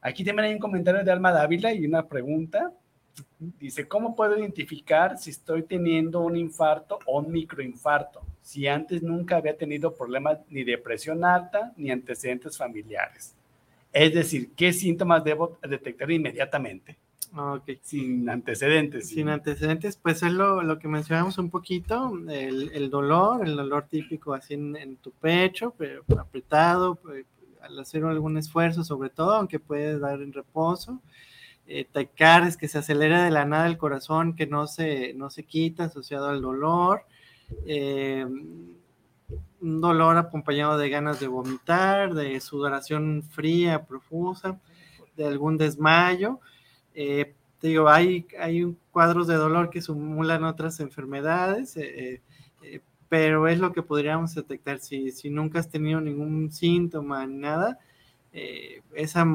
Aquí también hay un comentario de Alma Dávila y una pregunta. Dice, ¿cómo puedo identificar si estoy teniendo un infarto o un microinfarto? Si antes nunca había tenido problemas ni de presión alta ni antecedentes familiares. Es decir, ¿qué síntomas debo detectar inmediatamente? Ok. Sin antecedentes. Sin antecedentes, pues es lo, lo que mencionamos un poquito, el, el dolor, el dolor típico así en, en tu pecho, pero apretado, al hacer algún esfuerzo sobre todo, aunque puedes dar en reposo, eh, taquicardias, que se acelera de la nada el corazón, que no se, no se quita asociado al dolor, eh, un dolor acompañado de ganas de vomitar, de sudoración fría, profusa, de algún desmayo. Eh, te digo, hay, hay cuadros de dolor que simulan otras enfermedades, eh, pero es lo que podríamos detectar. Si, si nunca has tenido ningún síntoma, ni nada, eh, esa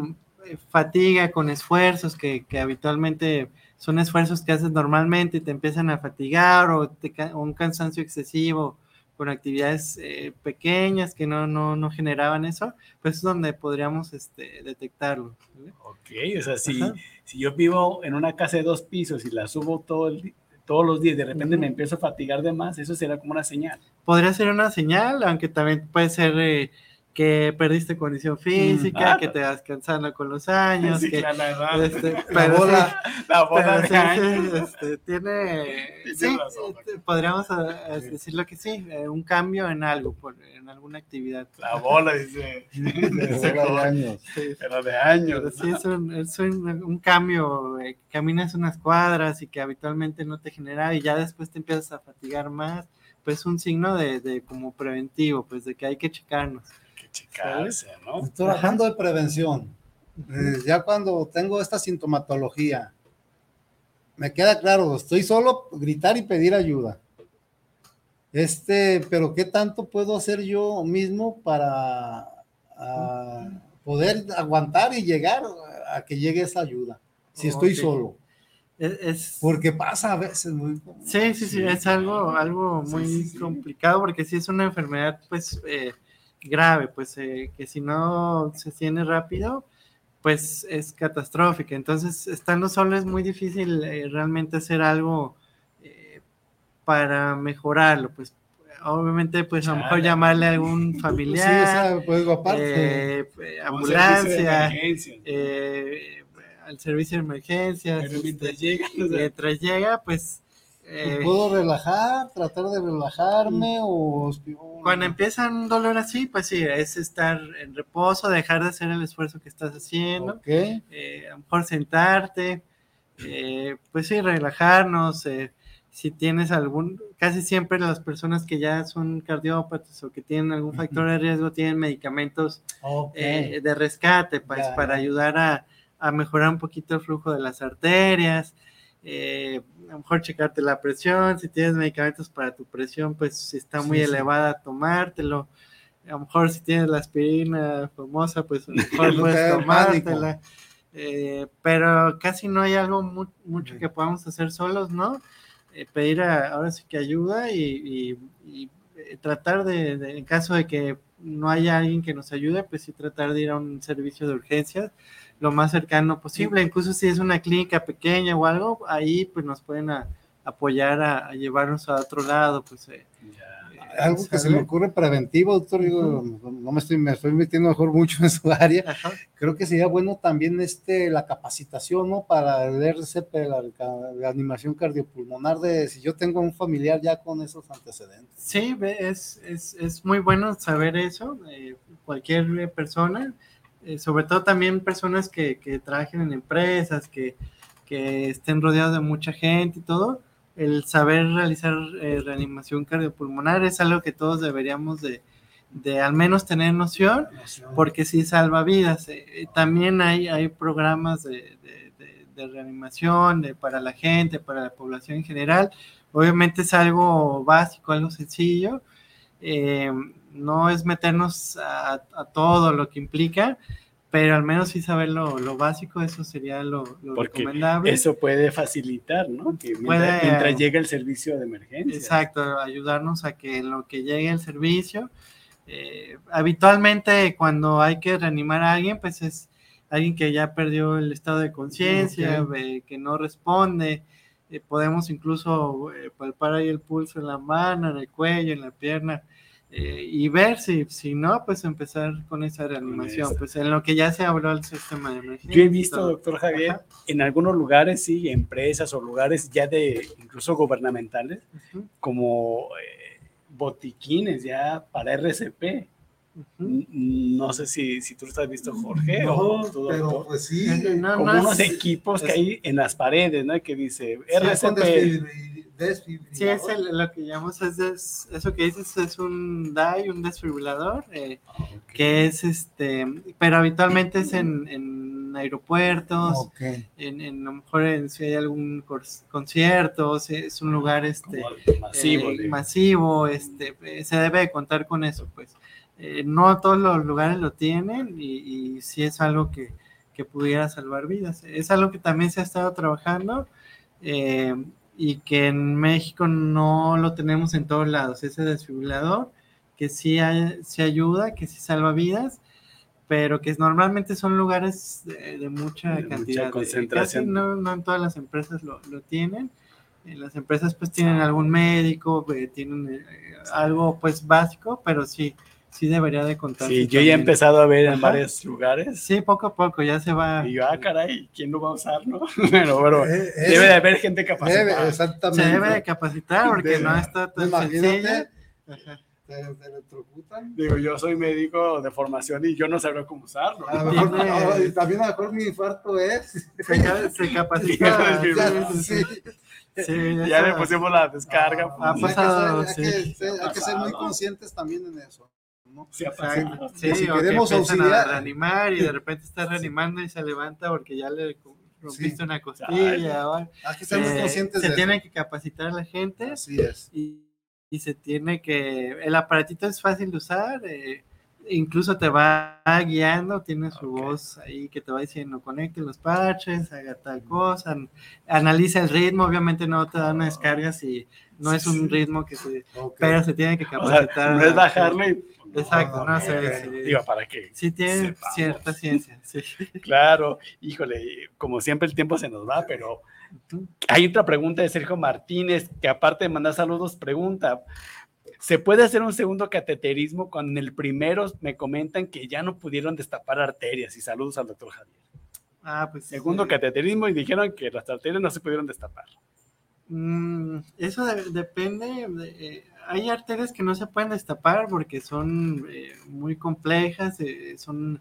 eh, fatiga con esfuerzos que, que habitualmente son esfuerzos que haces normalmente y te empiezan a fatigar o, te o un cansancio excesivo con actividades eh, pequeñas que no, no, no, generaban eso, pues es donde podríamos este, detectarlo. Ok, o sea, si, si, yo vivo en una casa de dos pisos y la subo todo el, todos los días, de repente me empiezo a fatigar de más, eso será como una señal. Podría ser una señal, aunque también puede ser... Eh, que perdiste condición física, mm, que te vas cansando con los años, que la, este, la bola, la bola de años. Este, tiene, sí, este, podríamos eh, decirlo que sí, eh, un cambio en algo, en alguna actividad. La bola, dice, de años, pero de años. sí, es, un, es un, cambio, eh, caminas unas cuadras y que habitualmente no te genera y ya después te empiezas a fatigar más, pues es un signo de, de como preventivo, pues de que hay que checarnos checarse, ¿no? Trabajando de prevención. Eh, ya cuando tengo esta sintomatología, me queda claro, estoy solo, gritar y pedir ayuda. Este, pero ¿qué tanto puedo hacer yo mismo para poder aguantar y llegar a que llegue esa ayuda? Si estoy solo. Es, porque pasa a veces muy sí sí sí es algo algo muy complicado porque si es una enfermedad pues eh, grave, pues eh, que si no se tiene rápido, pues es catastrófica. Entonces, estando solo es muy difícil eh, realmente hacer algo eh, para mejorarlo, pues obviamente pues a lo mejor llamarle a algún familiar, pues, aparte. ambulancia, al servicio de emergencias, mientras llega, mientras llega, pues eh, ¿Puedo relajar, tratar de relajarme o... Cuando empieza un dolor así, pues sí, es estar en reposo, dejar de hacer el esfuerzo que estás haciendo, eh, a lo mejor sentarte, eh, pues sí, relajarnos, si tienes algún, casi siempre las personas que ya son cardiópatas o que tienen algún factor de riesgo tienen medicamentos de rescate, pues para ayudar a, a mejorar un poquito el flujo de las arterias, eh, a lo mejor checarte la presión, si tienes medicamentos para tu presión, pues si está muy elevada, tomártelo. A lo mejor si tienes la aspirina famosa, pues a lo mejor puedes tomártela. Eh, pero casi no hay algo mucho que podamos hacer solos, ¿no? Eh, pedir ahora sí que ayuda y, eh, tratar de, en caso de que no haya alguien que nos ayude, pues sí tratar de ir a un servicio de urgencias lo más cercano posible. Incluso si es una clínica pequeña o algo, ahí pues nos pueden apoyar a, llevarnos a otro lado, pues. Eh, algo que se me ocurre preventivo, doctor, digo, no me estoy, me estoy metiendo mejor mucho en su área. Creo que sería bueno también este, la capacitación, ¿no? Para el RCP, la, animación cardiopulmonar, de si yo tengo un familiar ya con esos antecedentes. Sí, es, es, es muy bueno saber eso, eh, cualquier persona eh, sobre todo también personas que, que trabajen en empresas, que, que, estén rodeados de mucha gente y todo, el saber realizar eh, reanimación cardiopulmonar es algo que todos deberíamos de, de al menos tener noción, porque sí salva vidas. Eh, también hay, hay programas de, de, reanimación para la gente, para la población en general. Obviamente es algo básico, algo sencillo no es meternos a, todo lo que implica, pero al menos sí saber lo, básico, eso sería lo, recomendable. Eso puede facilitar, ¿no? Que mientras, mientras llegue el servicio de emergencia. Exacto, ayudarnos a que en lo que llegue el servicio, eh, habitualmente cuando hay que reanimar a alguien, pues es alguien que ya perdió el estado de conciencia, que no responde. Eh, podemos incluso eh, palpar ahí el pulso en la mano, en el cuello, en la pierna eh, y ver si, si no, pues empezar con esa reanimación, pues en lo que ya se habló el sistema de emergencia. Yo he visto, doctor Javier, en algunos lugares, sí, empresas o lugares ya de incluso gubernamentales, como eh, botiquines ya para RCP. No sé si, si tú lo has visto, Jorge. o pero pues sí. como unos equipos que hay en las paredes, ¿no? Que dice RCP Sí, es lo que llamamos, es eso que dices es un DAI, un desfibrilador, eh, que es este, pero habitualmente es en, en aeropuertos, en, en, a lo mejor en, si hay algún concierto, si es un lugar este, masivo, eh, masivo este, se debe contar con eso, pues. Eh, no todos los lugares lo tienen y, y sí es algo que, que pudiera salvar vidas. Es algo que también se ha estado trabajando. Eh, y que en México no lo tenemos en todos lados, ese desfibrilador, que sí, hay, sí ayuda, que sí salva vidas, pero que normalmente son lugares de, de mucha De mucha cantidad. de- concentración. casi no, no en todas las empresas lo, lo tienen. Eh, Las empresas pues tienen algún médico, tienen algo pues básico, pero sí, sí debería de contar. Sí, yo ya he empezado a ver en Ajá. varios lugares. Sí, poco a poco ya se va. Y yo, ah, caray, ¿quién lo va a usar, no? Pero, pero Eh, es- debe de haber gente debe, capacitada. exactamente. Se debe de capacitar porque no está tan Imagínate, sencilla. Ajá. te, te electrocutan. Digo, yo soy médico de formación y yo no sabré cómo usarlo. A lo mejor- Tiene- y también a lo mejor mi infarto es. Se, ca- se capacita. Sí, Ya, sí, sí, sí. sí, ya le pusimos la descarga. Ah, pues, ha pasado, hay, que ser, hay, sí. que ser, hay que ser muy conscientes también en eso. ¿No? sí Exacto. pasado. Sí, si o que queremos empiezan auxiliar- a reanimar y de repente está reanimando y se levanta porque ya le rompiste Sí. una costilla. o algo. Hay que ser Eh, conscientes se de tiene eso. que capacitar a la gente Así es. y, y se tiene que. El aparatito es fácil de usar, eh, incluso te va guiando, tiene su voz ahí que te va diciendo conecte los parches, haga tal cosa, an- analiza el ritmo, obviamente no te da una descarga si no es un ritmo que se. Pero se tiene que O sea, capacitar. no es bajarle. y- Exacto, no sé. Ok. sí. Digo, ¿para qué? Sí tiene Sepamos. cierta ciencia, sí. Claro, híjole, como siempre el tiempo se nos va, pero hay otra pregunta de Sergio Martínez, que aparte de mandar saludos, pregunta, ¿se puede hacer un segundo cateterismo cuando en el primero me comentan que ya no pudieron destapar arterias? Y saludos al doctor Javier. Ah, pues. Segundo eh, cateterismo y dijeron que las arterias no se pudieron destapar. Mm, eso de- depende. de- eh, hay arterias que no se pueden destapar porque son eh, muy complejas, eh, son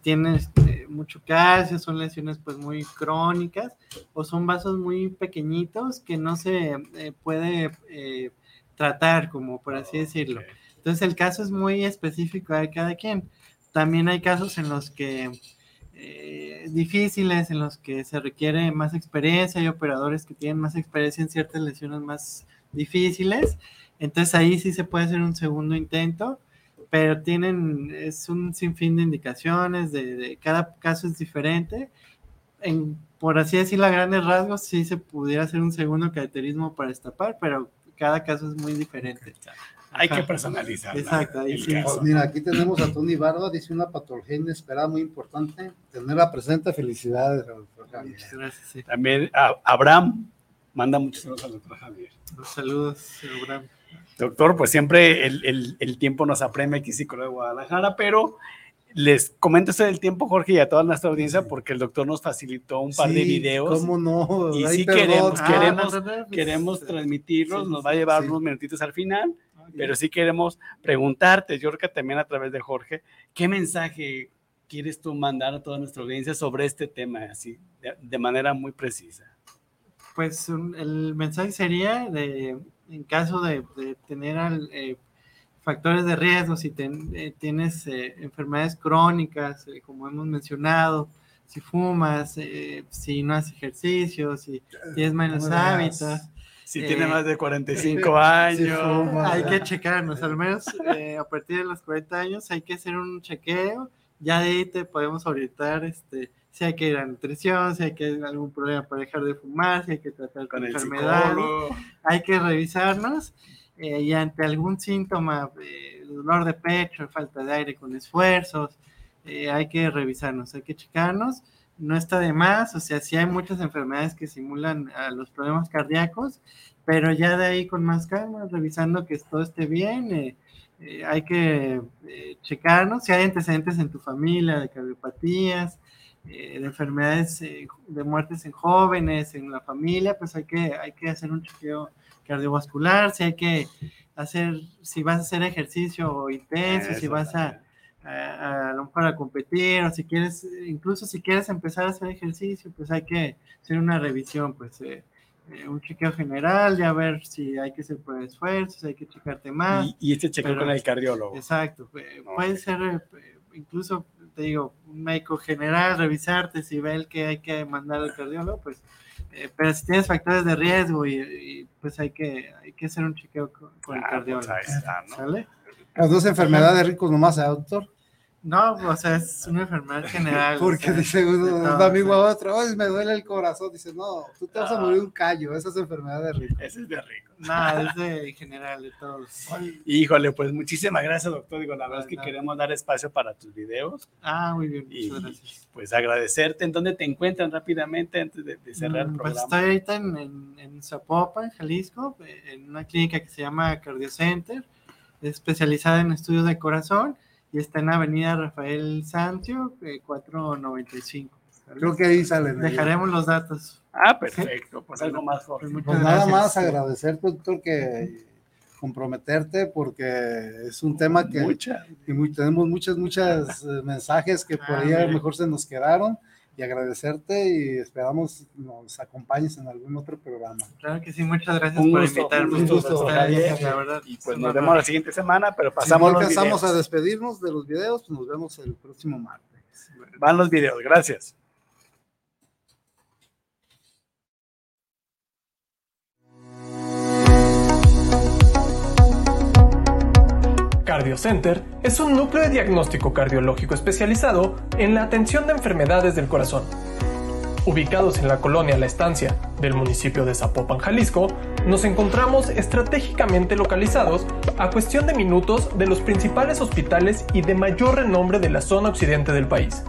tienen este, mucho calcio, son lesiones pues muy crónicas o son vasos muy pequeñitos que no se puede tratar, como por así decirlo. Entonces el caso es muy específico de cada quien. También hay casos en los que eh, difíciles, en los que se requiere más experiencia, hay operadores que tienen más experiencia en ciertas lesiones más difíciles. Entonces ahí sí se puede hacer un segundo intento, pero tienen, es un sinfín de indicaciones, de, de- cada caso es diferente. En, por así decirlo, a grandes rasgos, sí se pudiera hacer un segundo cateterismo para destapar, pero cada caso es muy diferente. Hay que personalizar. Exacto, ahí el sí. caso. Pues mira, aquí tenemos a Tony Barba, dice una patología inesperada muy importante. Tenerla presente, felicidades. doctor Javier. Muchas gracias. sí. También a- Abraham manda muchos saludos al doctor Javier. Los saludos, Abraham. Doctor, pues siempre el, el- el tiempo nos apremia aquí, psicólogo de Guadalajara, pero les comento del tiempo, Jorge, y a toda nuestra audiencia, porque el doctor nos facilitó un par de Sí, videos ¿Cómo no? Y Ay, sí perdón. queremos- Ah, queremos- no, no, no, pues, queremos transmitirlos, sí, nos va a llevar sí. unos minutitos al final, pero sí queremos preguntarte, yo creo que también a través de Jorge, ¿qué mensaje quieres tú mandar a toda nuestra audiencia sobre este tema, así, de, de manera muy precisa? Pues un- el mensaje sería de, en caso de, de tener al- eh, factores de riesgo, si ten- eh, tienes eh, enfermedades crónicas, eh, como hemos mencionado, si fumas, eh, si no haces ejercicio, si tienes malos no hábitos, Si Eh, tiene más de 45 sí, años. hay que checarnos, al menos eh, a partir de los 40 años hay que hacer un chequeo, ya de ahí te podemos orientar este, si hay que ir a nutrición, si hay que algún problema para dejar de fumar, si hay que tratar con enfermedades, hay que revisarnos eh, y ante algún síntoma, dolor de pecho, falta de aire con esfuerzos, eh, hay que revisarnos, hay que checarnos. No está de más, o sea, sí hay muchas enfermedades que simulan los problemas cardíacos, pero ya de ahí con más calma, revisando que todo esté bien, eh, hay que checarnos si hay antecedentes en tu familia de cardiopatías, de enfermedades, de muertes en jóvenes, en la familia, pues hay que, hay que hacer un chequeo cardiovascular, si hay que hacer, si vas a hacer ejercicio intenso, si vas a, a, a lo mejor a competir, o si quieres, incluso si quieres empezar a hacer ejercicio, pues hay que hacer una revisión, pues eh, eh, un chequeo general, ya ver si hay que hacer por esfuerzos, hay que checarte más. Y, y este chequeo con el cardiólogo. Exacto, eh, Ok. puede ser eh, incluso, te digo, un médico general, revisarte si ve el que hay que mandar al cardiólogo, pues, eh, pero si tienes factores de riesgo y, y, pues hay que, hay que hacer un chequeo con, con el Ah, pues cardiólogo. ahí está, ¿no? ¿Sale? Las dos enfermedades ricos nomás, ¿eh, doctor? No, o sea, es una enfermedad general. Porque o sea, dice uno, de un amigo o a otro, "Ay, me duele el corazón. Dice, no, tú te vas a Ah. morir un callo, esa es enfermedad de rico. Ese es de rico. No, es de general, de todos. Híjole, pues muchísimas gracias, doctor. Digo, la verdad es que Nada. queremos dar espacio para tus videos Ah, muy bien, y muchas gracias. pues agradecerte. ¿En dónde te encuentran rápidamente antes de, de cerrar el Mm, Pues programa? estoy ahorita en, en, en Zapopan, Jalisco, en una clínica que se llama Cardio Center, especializada en estudios de corazón y está en Avenida Rafael Santio, eh, 495. ¿sale? Creo que ahí salen. Dejaremos los datos. Ah, perfecto. Pues algo más, Jorge. Pues muchas Pues nada gracias. más agradecerte, doctor, que comprometerte porque es un tema que Mucha. muy- tenemos muchos, muchos mensajes que por Ah, ahí a lo bien. mejor se nos quedaron y agradecerte y esperamos nos acompañes en algún otro programa. Claro que sí, muchas gracias Un por gusto, invitarme. un gusto, la verdad. Y pues es nos vemos la siguiente semana, pero Si pasamos no los alcanzamos videos. a despedirnos de los videos, pues nos vemos el próximo martes. Van los videos. Gracias. CardioCenter es un núcleo de diagnóstico cardiológico especializado en la atención de enfermedades del corazón. Ubicados en la colonia La Estancia del municipio de Zapopan, Jalisco, nos encontramos estratégicamente localizados a cuestión de minutos de los principales hospitales y de mayor renombre de la zona occidente del país.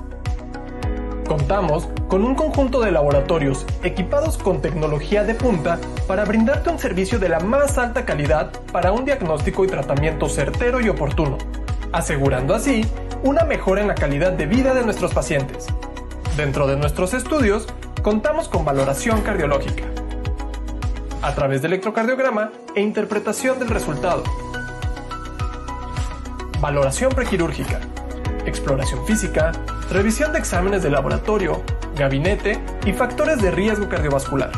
Contamos con un conjunto de laboratorios equipados con tecnología de punta para brindarte un servicio de la más alta calidad para un diagnóstico y tratamiento certero y oportuno, asegurando así una mejora en la calidad de vida de nuestros pacientes. Dentro de nuestros estudios, contamos con valoración cardiológica, a través de electrocardiograma e interpretación del resultado, valoración prequirúrgica, exploración física, revisión de exámenes de laboratorio, gabinete y factores de riesgo cardiovascular.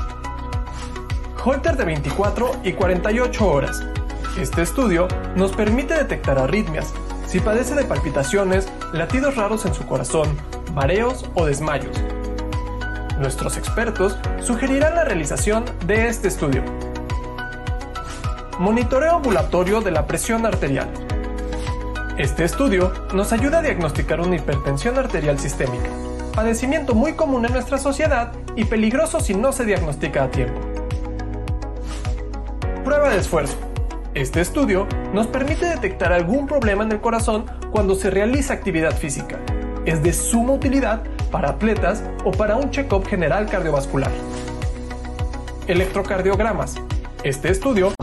Holter de 24 y 48 horas. Este estudio nos permite detectar arritmias, si padece de palpitaciones, latidos raros en su corazón, mareos o desmayos. Nuestros expertos sugerirán la realización de este estudio. Monitoreo ambulatorio de la presión arterial. Este estudio nos ayuda a diagnosticar una hipertensión arterial sistémica, padecimiento muy común en nuestra sociedad y peligroso si no se diagnostica a tiempo. Prueba de esfuerzo. Este estudio nos permite detectar algún problema en el corazón cuando se realiza actividad física. Es de suma utilidad para atletas o para un check-up general cardiovascular. Electrocardiogramas. Este estudio